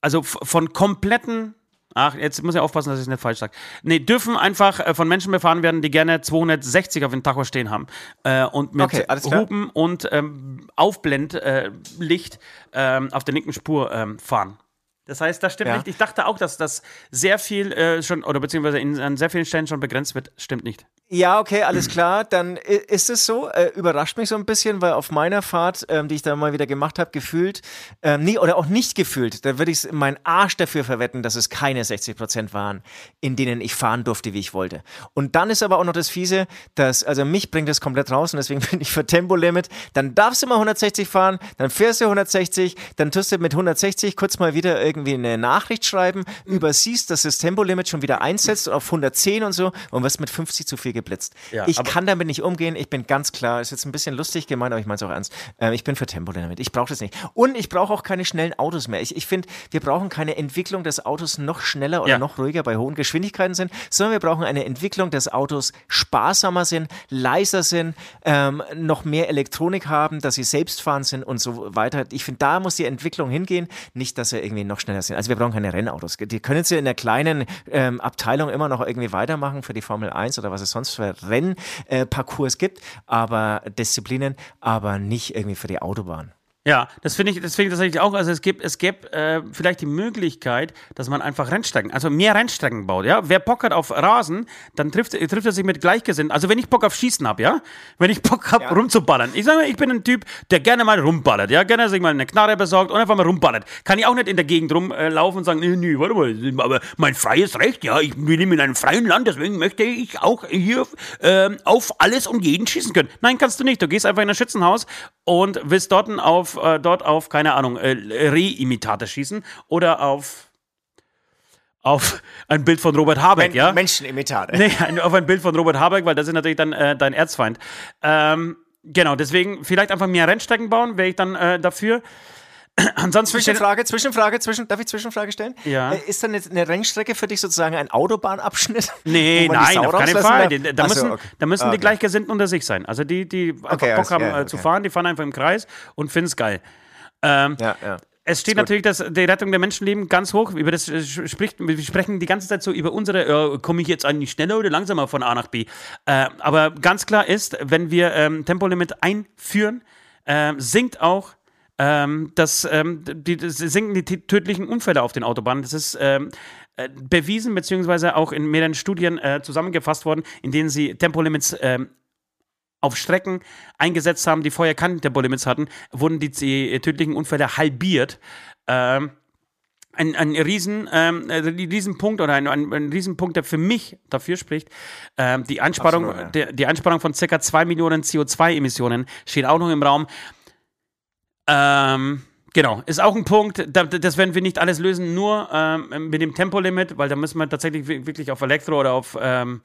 also von kompletten Ach, jetzt muss ich aufpassen, dass ich es nicht falsch sage. Nee, dürfen einfach äh, von Menschen befahren werden, die gerne 260 auf dem Tacho stehen haben. Äh, und mit okay, Hupen und ähm, Aufblendlicht äh, ähm, auf der linken Spur ähm, fahren. Das heißt, das stimmt ja. nicht. Ich dachte auch, dass das sehr viel äh, schon, oder beziehungsweise in, an sehr vielen Stellen schon begrenzt wird. Stimmt nicht. Ja, okay, alles klar. Dann ist es so. Äh, überrascht mich so ein bisschen, weil auf meiner Fahrt, ähm, die ich da mal wieder gemacht habe, gefühlt, ähm, nie oder auch nicht gefühlt, da würde ich meinen Arsch dafür verwetten, dass es keine 60 Prozent waren, in denen ich fahren durfte, wie ich wollte. Und dann ist aber auch noch das Fiese, dass, also mich bringt das komplett raus und deswegen bin ich für Tempolimit. Dann darfst du mal 160 fahren, dann fährst du 160, dann tust du mit 160 kurz mal wieder irgendwie eine Nachricht schreiben, übersiehst, dass das Tempolimit schon wieder einsetzt auf 110 und so und wirst mit 50 zu viel geblitzt. Ja, ich kann damit nicht umgehen. Ich bin ganz klar, ist jetzt ein bisschen lustig gemeint, aber ich meine es auch ernst. Äh, ich bin für Tempolimit. Ich brauche das nicht. Und ich brauche auch keine schnellen Autos mehr. Ich, ich finde, wir brauchen keine Entwicklung des Autos noch schneller oder ja. noch ruhiger bei hohen Geschwindigkeiten sind, sondern wir brauchen eine Entwicklung des Autos sparsamer sind, leiser sind, ähm, noch mehr Elektronik haben, dass sie selbstfahrend sind und so weiter. Ich finde, da muss die Entwicklung hingehen, nicht, dass er irgendwie noch schneller sind. Also wir brauchen keine Rennautos. Die können sie in der kleinen ähm, Abteilung immer noch irgendwie weitermachen für die Formel 1 oder was es sonst für Rennparcours äh, gibt, aber Disziplinen, aber nicht irgendwie für die Autobahn. Ja, das finde ich, das finde ich tatsächlich auch. Also es gibt, es gibt äh, vielleicht die Möglichkeit, dass man einfach Rennstrecken, also mehr Rennstrecken baut. Ja, wer Bock hat auf Rasen, dann trifft, trifft er sich mit Gleichgesinnten. Also wenn ich Bock auf Schießen habe, ja, wenn ich Bock habe ja. rumzuballern. Ich sage, mal, ich bin ein Typ, der gerne mal rumballert, ja, gerne sich mal eine Knarre besorgt und einfach mal rumballert. Kann ich auch nicht in der Gegend rumlaufen äh, und sagen, nee, nee, warte mal, aber mein freies Recht, ja, ich bin in einem freien Land, deswegen möchte ich auch hier äh, auf alles und jeden schießen können. Nein, kannst du nicht. Du gehst einfach in ein Schützenhaus und willst dort auf äh, dort auf, keine Ahnung, äh, Reh-Imitate schießen oder auf auf ein Bild von Robert Habeck, Men ja? Menschenimitate. Nee, auf ein Bild von Robert Habeck, weil das ist natürlich dann äh, dein Erzfeind. Ähm, genau, deswegen vielleicht einfach mehr Rennstrecken bauen, wäre ich dann äh, dafür. Ansonsten Zwischenfrage, Zwischenfrage, zwischen, darf ich Zwischenfrage stellen? Ja. Äh, ist dann eine Rennstrecke für dich sozusagen ein Autobahnabschnitt? Nee, nein, auf keinen Fall. Da, da, müssen, okay. da müssen okay. die Gleichgesinnten unter sich sein. Also die, die einfach okay, Bock haben ja, äh, zu fahren, die fahren einfach im Kreis und finden es geil. Ähm, ja, ja. Es steht natürlich das, die Rettung der Menschenleben ganz hoch. Über das äh, spricht, wir sprechen die ganze Zeit so über unsere, äh, komme ich jetzt eigentlich schneller oder langsamer von A nach B. Äh, aber ganz klar ist, wenn wir ähm, Tempolimit einführen, äh, sinkt auch ähm, das, ähm, die, das sinken die tödlichen Unfälle auf den Autobahnen. Das ist ähm, äh, bewiesen, beziehungsweise auch in mehreren Studien äh, zusammengefasst worden, in denen sie Tempolimits ähm, auf Strecken eingesetzt haben, die vorher keine Tempolimits hatten, wurden die, die tödlichen Unfälle halbiert. Ähm, ein, ein riesen, ähm, äh, Riesenpunkt oder ein, ein, ein Riesenpunkt, der für mich dafür spricht. Ähm, die, Einsparung, Absolut, ja. der, die Einsparung von ca. 2 Millionen CO2-Emissionen steht auch noch im Raum. Ähm, genau, ist auch ein Punkt, das werden wir nicht alles lösen, nur ähm, mit dem Tempolimit, weil da müssen wir tatsächlich wirklich auf Elektro oder auf ähm,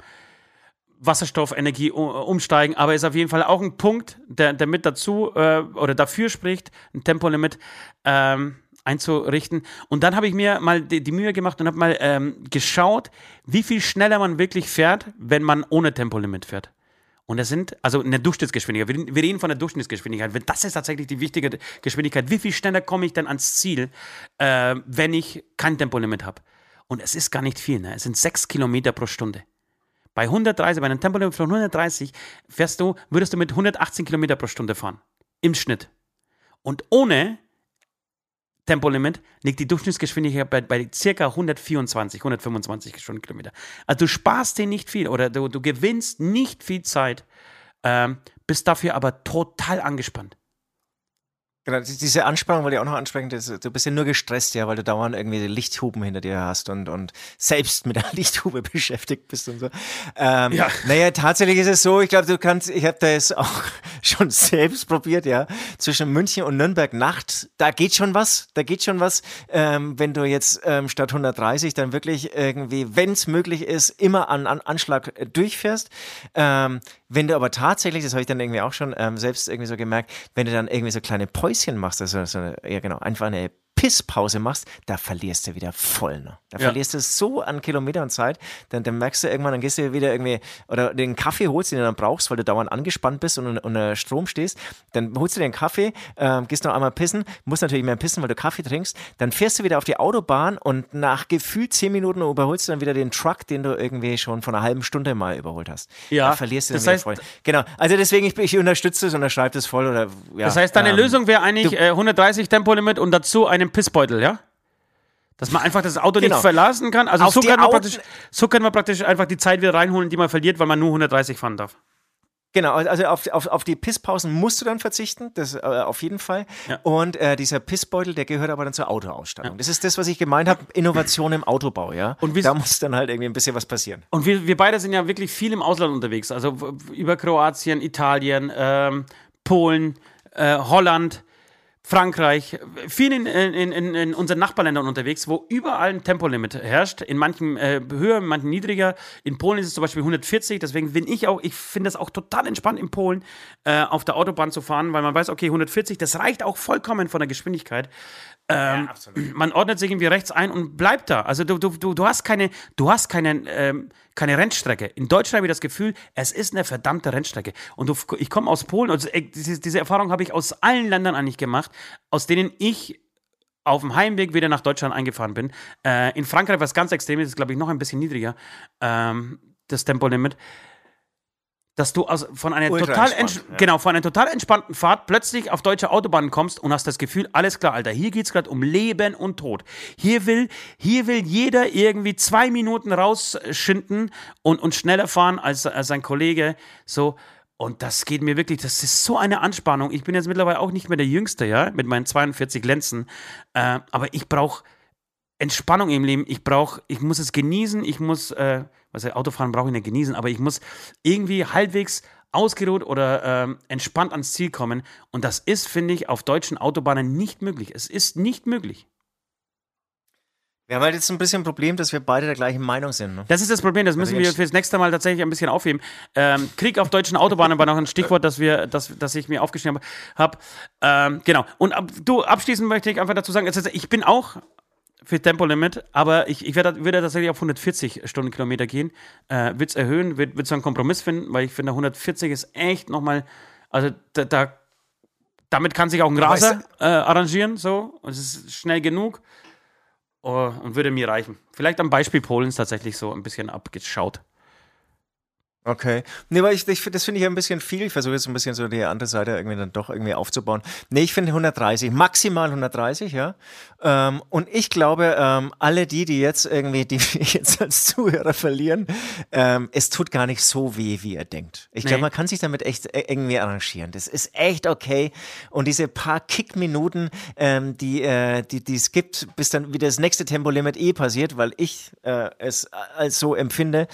Wasserstoffenergie umsteigen, aber ist auf jeden Fall auch ein Punkt, der, der mit dazu äh, oder dafür spricht, ein Tempolimit ähm, einzurichten. Und dann habe ich mir mal die, die Mühe gemacht und habe mal ähm, geschaut, wie viel schneller man wirklich fährt, wenn man ohne Tempolimit fährt. Und das sind, also eine Durchschnittsgeschwindigkeit. Wir, reden von der Durchschnittsgeschwindigkeit. Das ist tatsächlich die wichtige Geschwindigkeit. Wie viel schneller komme ich denn ans Ziel, äh, wenn ich kein Tempolimit habe? Und es ist gar nicht viel. Ne? Es sind sechs Kilometer pro Stunde. Bei 130, bei einem Tempolimit von 130 fährst du, würdest du mit 118 Kilometer pro Stunde fahren. Im Schnitt. Und ohne Tempolimit liegt die Durchschnittsgeschwindigkeit bei, bei ca. 124, 125 Stundenkilometer. Also du sparst dir nicht viel oder du, du gewinnst nicht viel Zeit, ähm, bist dafür aber total angespannt. Genau, diese Anspannung wollte ich auch noch ansprechen. Du bist ja nur gestresst, ja, weil du dauernd irgendwie Lichthuben hinter dir hast und, und selbst mit der Lichthube beschäftigt bist und so. Ähm, ja. Naja, tatsächlich ist es so, ich glaube, du kannst, ich habe das auch schon selbst probiert, ja. Zwischen München und Nürnberg Nacht, da geht schon was, da geht schon was. Ähm, wenn du jetzt ähm, statt 130 dann wirklich irgendwie, wenn es möglich ist, immer an, an Anschlag durchfährst. Ähm, wenn du aber tatsächlich, das habe ich dann irgendwie auch schon ähm, selbst irgendwie so gemerkt, wenn du dann irgendwie so kleine Päuschen machst, also so, ja genau, einfach eine Pisspause machst, da verlierst du wieder voll. Ne? Da ja. verlierst du so an Kilometern Zeit, dann, dann, merkst du irgendwann, dann gehst du wieder irgendwie, oder den Kaffee holst, den du dann brauchst, weil du dauernd angespannt bist und unter Strom stehst, dann holst du den Kaffee, äh, gehst noch einmal pissen, musst natürlich mehr pissen, weil du Kaffee trinkst, dann fährst du wieder auf die Autobahn und nach gefühlt zehn Minuten überholst du dann wieder den Truck, den du irgendwie schon vor einer halben Stunde mal überholt hast. Ja. Da verlierst du das heißt, voll. Genau, also deswegen, ich, ich unterstütze es, unterschreibe das voll. Oder, ja, das heißt, deine ähm, Lösung wäre eigentlich äh, 130 Tempolimit und dazu eine einen Pissbeutel, ja? Dass man einfach das Auto genau. nicht verlassen kann. Also so kann, man praktisch, so können wir praktisch einfach die Zeit wieder reinholen, die man verliert, weil man nur 130 fahren darf. Genau, also auf, auf, auf die Pisspausen musst du dann verzichten, das äh, auf jeden Fall. Ja. Und äh, dieser Pissbeutel, der gehört aber dann zur Autoausstattung. Ja. Das ist das, was ich gemeint habe, Innovation im Autobau, ja. Und da muss dann halt irgendwie ein bisschen was passieren. Und wir, wir beide sind ja wirklich viel im Ausland unterwegs, also über Kroatien, Italien, ähm, Polen, äh, Holland. Frankreich, viel in, in, in, in, unseren Nachbarländern unterwegs, wo überall ein Tempolimit herrscht. In manchen äh, höher, in manchen niedriger. In Polen ist es zum Beispiel 140. Deswegen bin ich auch, ich finde es auch total entspannt in Polen äh, auf der Autobahn zu fahren, weil man weiß, okay, 140, das reicht auch vollkommen von der Geschwindigkeit. Ähm, ja, man ordnet sich irgendwie rechts ein und bleibt da. Also du, du, du, du hast keine, du hast keine, ähm, keine Rennstrecke. In Deutschland habe ich das Gefühl, es ist eine verdammte Rennstrecke. Und du, ich komme aus Polen, also, ey, diese, diese Erfahrung habe ich aus allen Ländern eigentlich gemacht, aus denen ich auf dem Heimweg wieder nach Deutschland eingefahren bin. Äh, in Frankreich, was ganz extrem ist, ist glaube ich noch ein bisschen niedriger, ähm, das Tempolimit dass du aus, von einer total ja. genau von einer total entspannten Fahrt plötzlich auf deutsche Autobahnen kommst und hast das Gefühl, alles klar, Alter, hier geht's gerade um Leben und Tod. Hier will hier will jeder irgendwie zwei Minuten rausschinden und, und schneller fahren als, als sein Kollege. So und das geht mir wirklich, das ist so eine Anspannung. Ich bin jetzt mittlerweile auch nicht mehr der Jüngste, ja, mit meinen 42 Lenzen, äh, aber ich brauche Entspannung im Leben. Ich brauche, ich muss es genießen. Ich muss, äh, was heißt, Autofahren brauche ich nicht genießen, aber ich muss irgendwie halbwegs ausgeruht oder ähm, entspannt ans Ziel kommen. Und das ist, finde ich, auf deutschen Autobahnen nicht möglich. Es ist nicht möglich. Wir haben halt jetzt ein bisschen ein Problem, dass wir beide der gleichen Meinung sind. Ne? Das ist das Problem, das also müssen wir fürs nächste Mal tatsächlich ein bisschen aufheben. Ähm, Krieg auf deutschen Autobahnen war noch ein Stichwort, das, wir, das, das ich mir aufgeschrieben habe. Ähm, genau. Und ab, du, abschließend möchte ich einfach dazu sagen, ich bin auch für Tempolimit, aber ich, ich werde, würde tatsächlich auf 140 Stundenkilometer gehen. Äh, würde es erhöhen, würde würd so einen Kompromiss finden, weil ich finde, 140 ist echt nochmal, also da, da, damit kann sich auch ein Raser äh, arrangieren, so, und es ist schnell genug oh, und würde mir reichen. Vielleicht am Beispiel Polens tatsächlich so ein bisschen abgeschaut. Okay. Nee, weil ich, ich das finde ich ein bisschen viel. Ich versuche jetzt ein bisschen so die andere Seite irgendwie dann doch irgendwie aufzubauen. Nee, ich finde 130, maximal 130, ja. Ähm, und ich glaube, ähm, alle die, die jetzt irgendwie, die jetzt als Zuhörer verlieren, ähm, es tut gar nicht so weh, wie ihr denkt. Ich nee. glaube, man kann sich damit echt äh, irgendwie arrangieren. Das ist echt okay. Und diese paar Kickminuten, ähm, die, äh, die, die es gibt, bis dann wieder das nächste Tempolimit eh passiert, weil ich äh, es als so empfinde,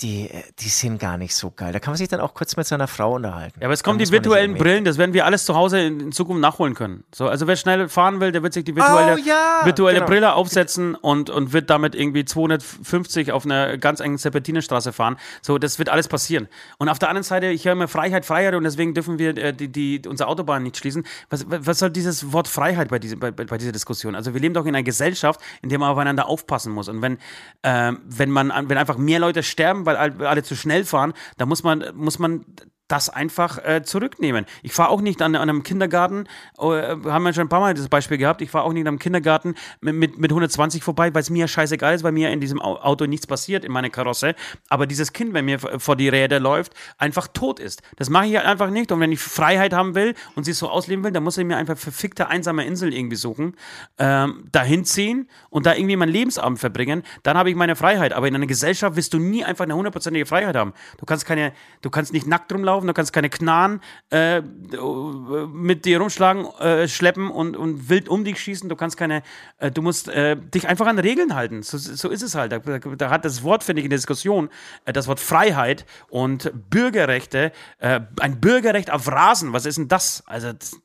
die, die sind gar nicht so geil. Da kann man sich dann auch kurz mit seiner Frau unterhalten. Ja, aber es kommen die virtuellen Brillen, das werden wir alles zu Hause in, Zukunft nachholen können. So, also wer schnell fahren will, der wird sich die virtuelle, oh, ja, virtuelle genau. Brille aufsetzen und, und wird damit irgendwie 250 auf einer ganz engen Serpentinenstraße fahren. So, das wird alles passieren. Und auf der anderen Seite, ich höre immer Freiheit, Freiheit und deswegen dürfen wir äh, die, die, unsere Autobahn nicht schließen. Was, was soll dieses Wort Freiheit bei, diese, bei, bei dieser Diskussion? Also wir leben doch in einer Gesellschaft, in der man aufeinander aufpassen muss. Und wenn, äh, wenn man wenn einfach mehr Leute sterben weil alle zu schnell fahren. Da muss man, muss man das einfach äh, zurücknehmen. Ich fahre auch nicht an, an, einem Kindergarten, äh, haben wir schon ein paar Mal das Beispiel gehabt, ich fahre auch nicht einem Kindergarten mit, mit, mit 120 vorbei, weil es mir scheißegal ist, weil mir in diesem Auto nichts passiert, in meiner Karosse. Aber dieses Kind, wenn mir vor die Räder läuft, einfach tot ist. Das mache ich halt einfach nicht. Und wenn ich Freiheit haben will und sie so ausleben will, dann muss ich mir einfach verfickte einsame Insel irgendwie suchen, ähm, dahin ziehen und da irgendwie mein Lebensabend verbringen. Dann habe ich meine Freiheit. Aber in einer Gesellschaft wirst du nie einfach eine hundertprozentige Freiheit haben. Du kannst keine, du kannst nicht nackt rumlaufen rumlaufen, du kannst keine Knarren äh, mit dir rumschlagen, äh, schleppen und, und wild um dich schießen. Du kannst keine, äh, du musst äh, dich einfach an Regeln halten. So, so ist es halt. Da, da, hat das Wort, finde ich, in der Diskussion, äh, das Wort Freiheit und Bürgerrechte, äh, ein Bürgerrecht auf Rasen, was ist denn das? Also, das,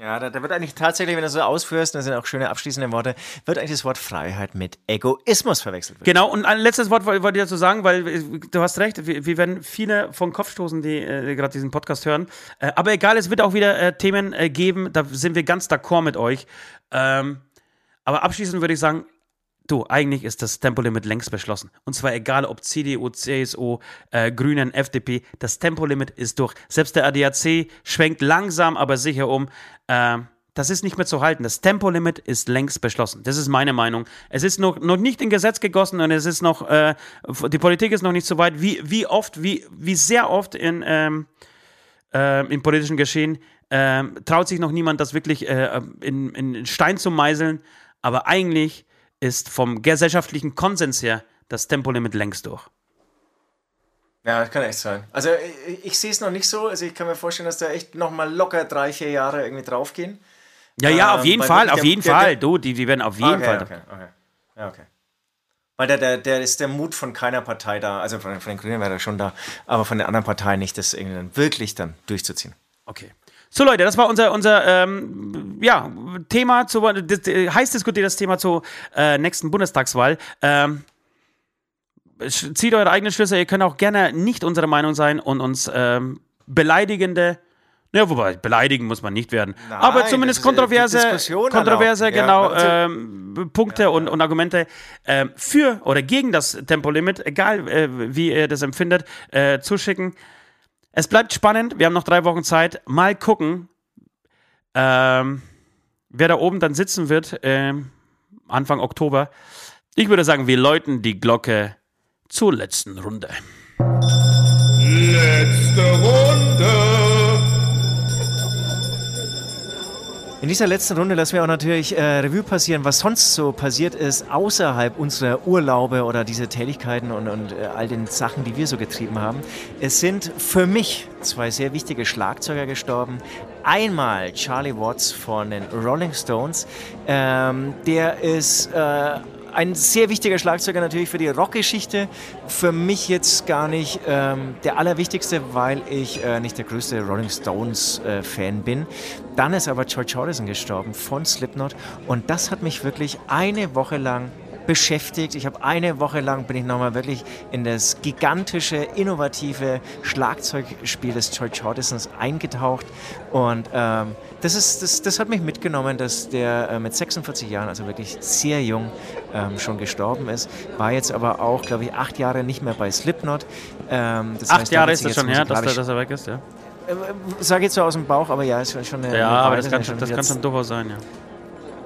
ja, da, da, wird eigentlich tatsächlich, wenn du so ausführst, das sind auch schöne abschließende Worte, wird eigentlich das Wort Freiheit mit Egoismus verwechselt. Genau, und ein letztes Wort wollte ich dazu sagen, weil äh, du hast recht, wir, wir werden viele vom Kopf stoßen, die äh, gerade diesen Podcast hören. Äh, aber egal, es wird auch wieder äh, Themen äh, geben, da sind wir ganz d'accord mit euch. Ähm, aber abschließend würde ich sagen, Du, eigentlich ist das Tempolimit längst beschlossen. Und zwar egal ob CDU, CSU, äh, Grünen, FDP, das Tempolimit ist durch. Selbst der ADAC schwenkt langsam, aber sicher um. Äh, das ist nicht mehr zu halten. Das Tempolimit ist längst beschlossen. Das ist meine Meinung. Es ist noch, noch nicht in Gesetz gegossen und es ist noch, äh, die Politik ist noch nicht so weit. Wie, wie oft, wie, wie sehr oft in, ähm, äh, im politischen Geschehen äh, traut sich noch niemand, das wirklich äh, in, in Stein zu meißeln. Aber eigentlich ist vom gesellschaftlichen Konsens her das Tempolimit längst durch. Ja, das kann echt sein. Also ich, ich sehe es noch nicht so. Also ich kann mir vorstellen, dass da echt noch mal locker drei, vier Jahre irgendwie draufgehen. Ja, ja, auf ähm, jeden Fall, auf jeden der, Fall. Der, du, die, die werden auf jeden okay, Fall. Okay, okay. Ja, okay. Weil der, der, der ist der Mut von keiner Partei da, also von, von den Grünen wäre er schon da, aber von den anderen Parteien nicht, das irgendwie dann wirklich dann durchzuziehen. Okay. So Leute, das war unser, unser ähm, ja, Thema, zu, das, heiß diskutiertes Thema zur äh, nächsten Bundestagswahl. Ähm, zieht eure eigenen Schlüsse, ihr könnt auch gerne nicht unsere Meinung sein und uns ähm, beleidigende ja, wobei, beleidigen muss man nicht werden. Nein, aber zumindest kontroverse, kontroverse genau, ja, ähm, Punkte ja, und, und, Argumente äh, für oder gegen das Tempolimit, egal äh, wie ihr das empfindet, äh, zuschicken. Es bleibt spannend. Wir haben noch drei Wochen Zeit. Mal gucken, ähm, wer da oben dann sitzen wird, äh, Anfang Oktober. Ich würde sagen, wir läuten die Glocke zur letzten Runde. Letzte Runde. In dieser letzten Runde lassen wir auch natürlich äh, Revue passieren, was sonst so passiert ist außerhalb unserer Urlaube oder diese Tätigkeiten und, und äh, all den Sachen, die wir so getrieben haben. Es sind für mich zwei sehr wichtige Schlagzeuger gestorben. Einmal Charlie Watts von den Rolling Stones. Ähm, der ist äh, ein sehr wichtiger Schlagzeuger natürlich für die Rockgeschichte. Für mich jetzt gar nicht ähm, der allerwichtigste, weil ich äh, nicht der größte Rolling Stones-Fan äh, bin. Dann ist aber George Harrison gestorben von Slipknot und das hat mich wirklich eine Woche lang beschäftigt. Ich habe eine Woche lang bin ich nochmal wirklich in das gigantische, innovative Schlagzeugspiel des George Hordisons eingetaucht. Und ähm, das, ist, das, das hat mich mitgenommen, dass der äh, mit 46 Jahren, also wirklich sehr jung, ähm, schon gestorben ist. War jetzt aber auch, glaube ich, acht Jahre nicht mehr bei Slipknot. Ähm, acht heißt, Jahre ist das schon her, dass, der, dass er weg ist, ja? Äh, Sage jetzt so aus dem Bauch, aber ja, ist schon eine. Ja, eine aber das kann, schon, das kann schon durchaus sein, ja.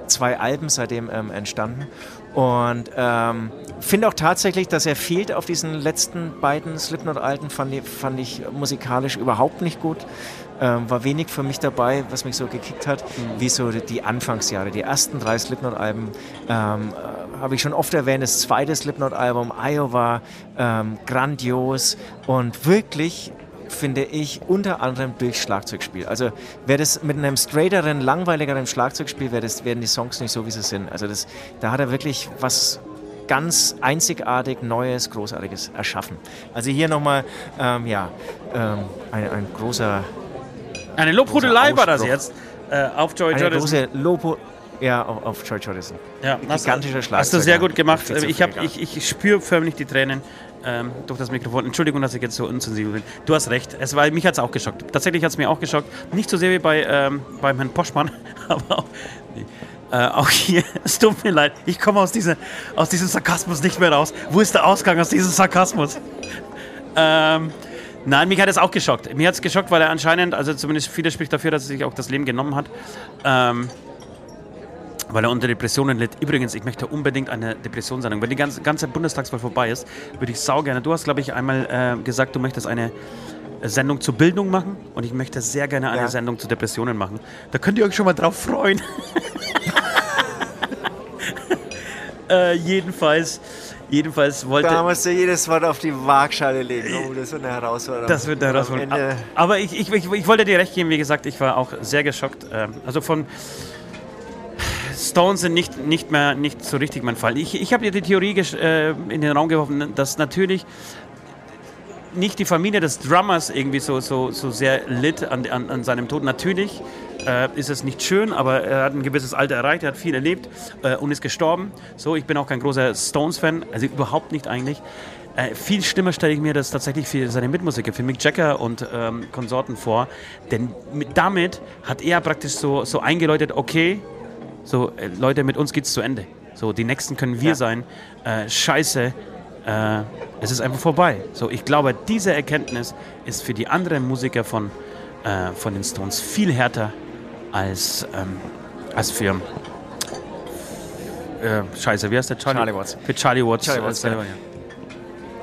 Zwei Alben seitdem ähm, entstanden. Und ähm, finde auch tatsächlich, dass er fehlt auf diesen letzten beiden Slipknot-Alten, fand, fand, ich musikalisch überhaupt nicht gut. Ähm, war wenig für mich dabei, was mich so gekickt hat, mhm. wie so die Anfangsjahre. Die ersten drei Slipknot-Alben ähm, äh, habe ich schon oft erwähnt. Das zweite Slipknot-Album, Iowa, ähm, grandios und wirklich finde ich, unter anderem durch Schlagzeugspiel. Also wäre das mit einem straighteren, langweiligeren Schlagzeugspiel, wäre das, wären die Songs nicht so, wie sie sind. Also das, da hat er wirklich was ganz einzigartig Neues, Großartiges erschaffen. Also hier nochmal, ähm, ja, ähm, ein, ein großer... Eine Lobhudelei war das jetzt äh, auf Joy Eine große Lobo ja, auf, auf George Harrison. Ja, gigantischer Schlagzeug. Hast du sehr gut gemacht. Ich, ich, ich spüre förmlich die Tränen ähm, durch das Mikrofon. Entschuldigung, dass ich jetzt so unsensibel bin. Du hast recht. Es war, mich hat es auch geschockt. Tatsächlich hat es mir auch geschockt. Nicht so sehr wie bei, ähm, beim Herrn Poschmann, aber auch, nee. Äh, auch hier, es tut mir leid, ich komme aus, diese, aus diesem Sarkasmus nicht mehr raus. Wo ist der Ausgang aus diesem Sarkasmus? Ähm, nein, mich hat es auch geschockt. Mich hat es geschockt, weil er anscheinend, also zumindest viele spricht dafür, dass er sich auch das Leben genommen hat. Ähm, weil er unter Depressionen litt. Übrigens, ich möchte unbedingt eine Depressionssendung. Wenn die ganze, ganze Bundestagswahl vorbei ist, würde ich sau gerne. Du hast, glaube ich, einmal äh, gesagt, du möchtest eine Sendung zur Bildung machen und ich möchte sehr gerne eine ja. Sendung zu Depressionen machen. Da könnt ihr euch schon mal drauf freuen. äh, jedenfalls, jedenfalls wollte. Da musst du jedes Wort auf die Waagschale legen. Oh, das wird eine Herausforderung. Das wird eine Herausforderung. Aber ich, ich, ich, ich, wollte dir recht geben, wie gesagt, ich war auch sehr geschockt. Ähm, also von. Stones sind nicht, nicht mehr nicht so richtig mein Fall. Ich, ich habe dir die Theorie äh, in den Raum geworfen, dass natürlich nicht die Familie des Drummers irgendwie so, so, so sehr litt an, an, an seinem Tod. Natürlich äh, ist es nicht schön, aber er hat ein gewisses Alter erreicht, er hat viel erlebt äh, und ist gestorben. So, ich bin auch kein großer Stones-Fan, also überhaupt nicht eigentlich. Äh, viel schlimmer stelle ich mir das tatsächlich für seine Mitmusiker, für Mick Jagger und ähm, Konsorten vor, denn mit, damit hat er praktisch so, so eingeläutet, okay, so äh, Leute, mit uns geht's zu Ende. So, die Nächsten können wir ja. sein. Äh, scheiße, äh, es ist einfach vorbei. So, ich glaube, diese Erkenntnis ist für die anderen Musiker von, äh, von den Stones viel härter als, ähm, als für. Äh, scheiße, wie heißt der? Charlie, Charlie Watts. Für Charlie Watts. Charlie Watts selber, ja.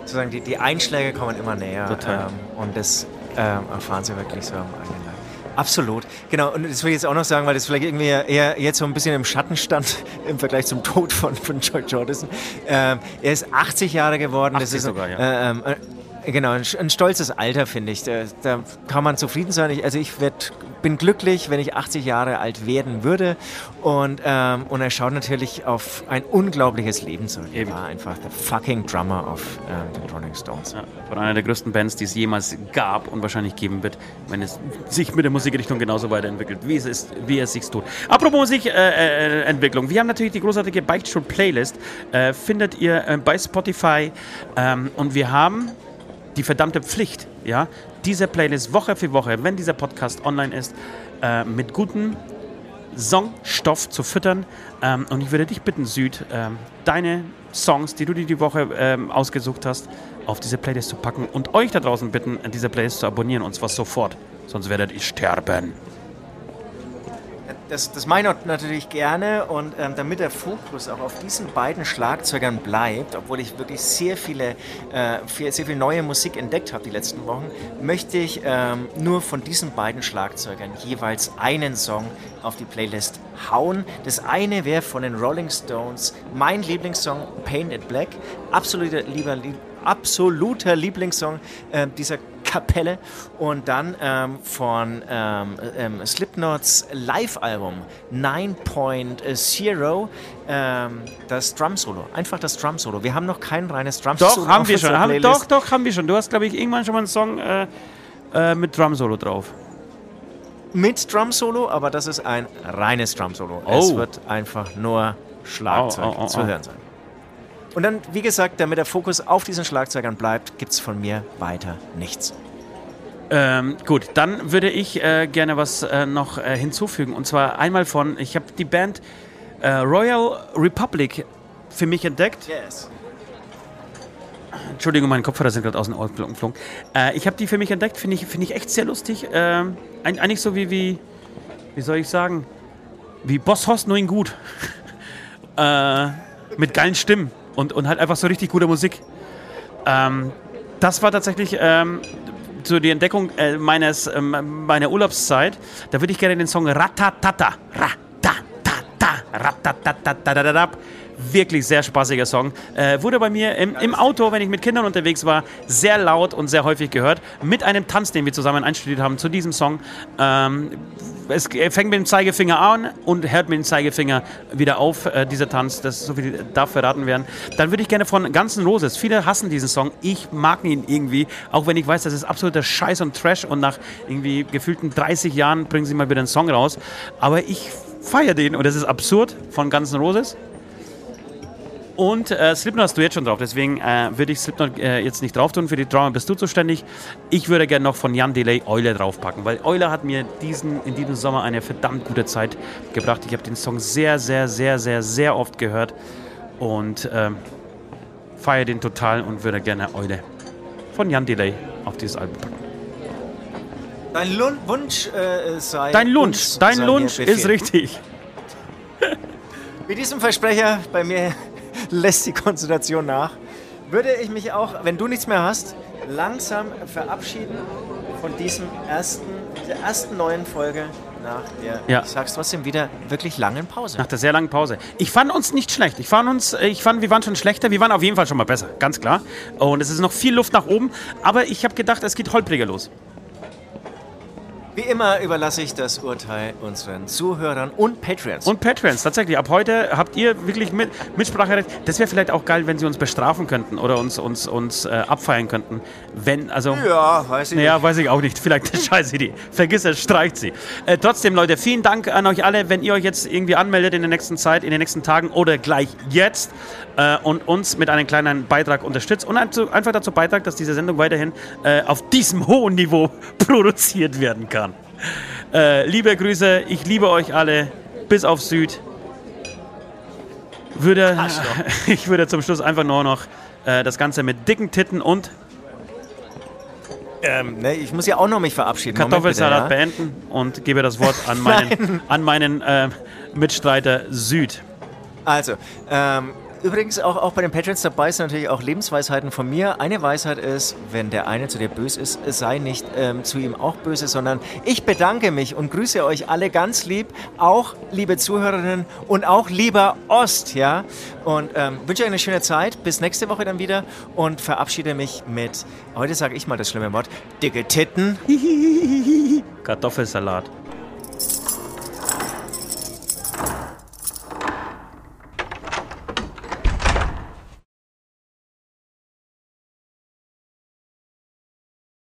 Sozusagen die, die Einschläge kommen immer näher. Total. Ähm, und das ähm, erfahren sie wirklich so am eigenen Leib. Absolut, genau. Und das will ich jetzt auch noch sagen, weil das vielleicht irgendwie eher jetzt so ein bisschen im Schatten stand im Vergleich zum Tod von, von George Jordison. Ähm, er ist 80 Jahre geworden. 80 das ist sogar, ja. Ähm, äh, genau, ein, ein, stolzes Alter, finde ich. Da, da, kann man zufrieden sein. Ich, also ich werde bin glücklich, wenn ich 80 Jahre alt werden würde. Und, ähm, und er schaut natürlich auf ein unglaubliches Leben zurück. Er war einfach der fucking Drummer auf äh, den Rolling Stones. Ja, von einer der größten Bands, die es jemals gab und wahrscheinlich geben wird, wenn es sich mit der Musikrichtung genauso weiterentwickelt, wie es, ist, wie es sich tut. Apropos Musikentwicklung. Äh, äh, wir haben natürlich die großartige Bike Playlist. Äh, findet ihr äh, bei Spotify. Ähm, und wir haben die verdammte Pflicht, ja, diese Playlist Woche für Woche, wenn dieser Podcast online ist, äh, mit gutem Songstoff zu füttern. Ähm, und ich würde dich bitten, Süd, ähm, deine Songs, die du dir die Woche ähm, ausgesucht hast, auf diese Playlist zu packen und euch da draußen bitten, diese Playlist zu abonnieren und zwar sofort. Sonst werdet ihr sterben das, das meine ich natürlich gerne und ähm, damit der Fokus auch auf diesen beiden Schlagzeugern bleibt, obwohl ich wirklich sehr viele, äh, sehr viel neue Musik entdeckt habe die letzten Wochen, möchte ich ähm, nur von diesen beiden Schlagzeugern jeweils einen Song auf die Playlist hauen. Das eine wäre von den Rolling Stones, mein Lieblingssong Paint It Black, absoluter, lieber, absoluter Lieblingssong äh, dieser Kapelle und dann ähm, von ähm, ähm, Slipknots Live-Album 9.0 ähm, das Drum-Solo. Einfach das Drum-Solo. Wir haben noch kein reines Drum-Solo. Doch, haben wir schon. Haben, doch, doch, haben wir schon. Du hast, glaube ich, irgendwann schon mal einen Song äh, äh, mit Drum-Solo drauf. Mit Drum-Solo, aber das ist ein reines Drum-Solo. Oh. Es wird einfach nur Schlagzeug oh, oh, oh, zu hören sein. Und dann, wie gesagt, damit der Fokus auf diesen Schlagzeugern bleibt, gibt es von mir weiter nichts. Ähm, gut, dann würde ich äh, gerne was äh, noch äh, hinzufügen. Und zwar einmal von, ich habe die Band äh, Royal Republic für mich entdeckt. Yes. Entschuldigung, meine Kopfhörer sind gerade aus den Ohren geflogen. Äh, ich habe die für mich entdeckt, finde ich, find ich echt sehr lustig. Ähm, eigentlich so wie, wie, wie soll ich sagen, wie Boss Hoss, nur in gut. Äh, mit geilen Stimmen und, und halt einfach so richtig gute Musik. Ähm, das war tatsächlich ähm, so die Entdeckung äh, meines, äh, meiner Urlaubszeit. Da würde ich gerne den Song Ratatata, Ratatata, Ratatata, wirklich sehr spaßiger Song. Äh, wurde bei mir im, im, Auto, wenn ich mit Kindern unterwegs war, sehr laut und sehr häufig gehört. Mit einem Tanz, den wir zusammen einstudiert haben zu diesem Song. Ähm, es fängt mit dem Zeigefinger an und hört mit dem Zeigefinger wieder auf, äh, dieser Tanz. Das so viel darf verraten werden. Dann würde ich gerne von Ganzen Roses. Viele hassen diesen Song. Ich mag ihn irgendwie, auch wenn ich weiß, das ist absoluter Scheiß und Trash und nach irgendwie gefühlten 30 Jahren bringen sie mal wieder einen Song raus. Aber ich feiere den und das ist absurd von Ganzen Roses. Und äh, Slipknot hast du jetzt schon drauf, deswegen äh, würde ich Slipknot äh, jetzt nicht drauf tun. Für die Drama bist du zuständig. Ich würde gerne noch von Jan Delay Eule draufpacken, weil Eule hat mir diesen, in diesem Sommer eine verdammt gute Zeit gebracht. Ich habe den Song sehr, sehr, sehr, sehr, sehr oft gehört und ähm, feiere den total und würde gerne Eule von Jan Delay auf dieses Album packen. Dein Lun Wunsch äh, sei. Dein Lunch, dein Lunch ist richtig. Mit diesem Versprecher, bei mir lässt die Konzentration nach, würde ich mich auch, wenn du nichts mehr hast, langsam verabschieden von diesem ersten, der ersten neuen Folge nach der, ja. ich sag's trotzdem, wieder wirklich langen Pause. Nach der sehr langen Pause. Ich fand uns nicht schlecht. Ich fand uns, ich fand, wir waren schon schlechter. Wir waren auf jeden Fall schon mal besser, ganz klar. Und es ist noch viel Luft nach oben. Aber ich habe gedacht, es geht holpriger los. Wie immer überlasse ich das Urteil unseren Zuhörern und Patreons. Und Patreons, tatsächlich. Ab heute habt ihr wirklich mit, Mitspracherecht. Das wäre vielleicht auch geil, wenn sie uns bestrafen könnten oder uns, uns, uns äh, abfeiern könnten. Wenn, also. Ja, weiß ich naja, nicht. weiß ich auch nicht. Vielleicht eine scheiß Idee. Vergiss es, streicht sie. Äh, trotzdem, Leute, vielen Dank an euch alle, wenn ihr euch jetzt irgendwie anmeldet in der nächsten Zeit, in den nächsten Tagen oder gleich jetzt äh, und uns mit einem kleinen Beitrag unterstützt und einfach dazu beitragt, dass diese Sendung weiterhin äh, auf diesem hohen Niveau produziert werden kann. Äh, liebe Grüße, ich liebe euch alle, bis auf Süd. Würde, ich würde zum Schluss einfach nur noch äh, das Ganze mit dicken Titten und ähm, ne, ich muss ja auch noch mich verabschieden. Kartoffelsalat bitte, ja? beenden und gebe das Wort an meinen, an meinen äh, Mitstreiter Süd. Also, ähm, Übrigens, auch, auch bei den Patrons dabei sind natürlich auch Lebensweisheiten von mir. Eine Weisheit ist, wenn der eine zu dir böse ist, sei nicht ähm, zu ihm auch böse, sondern ich bedanke mich und grüße euch alle ganz lieb, auch liebe Zuhörerinnen und auch lieber Ost, ja. Und ähm, wünsche euch eine schöne Zeit. Bis nächste Woche dann wieder und verabschiede mich mit, heute sage ich mal das schlimme Wort, dicke Titten. Kartoffelsalat.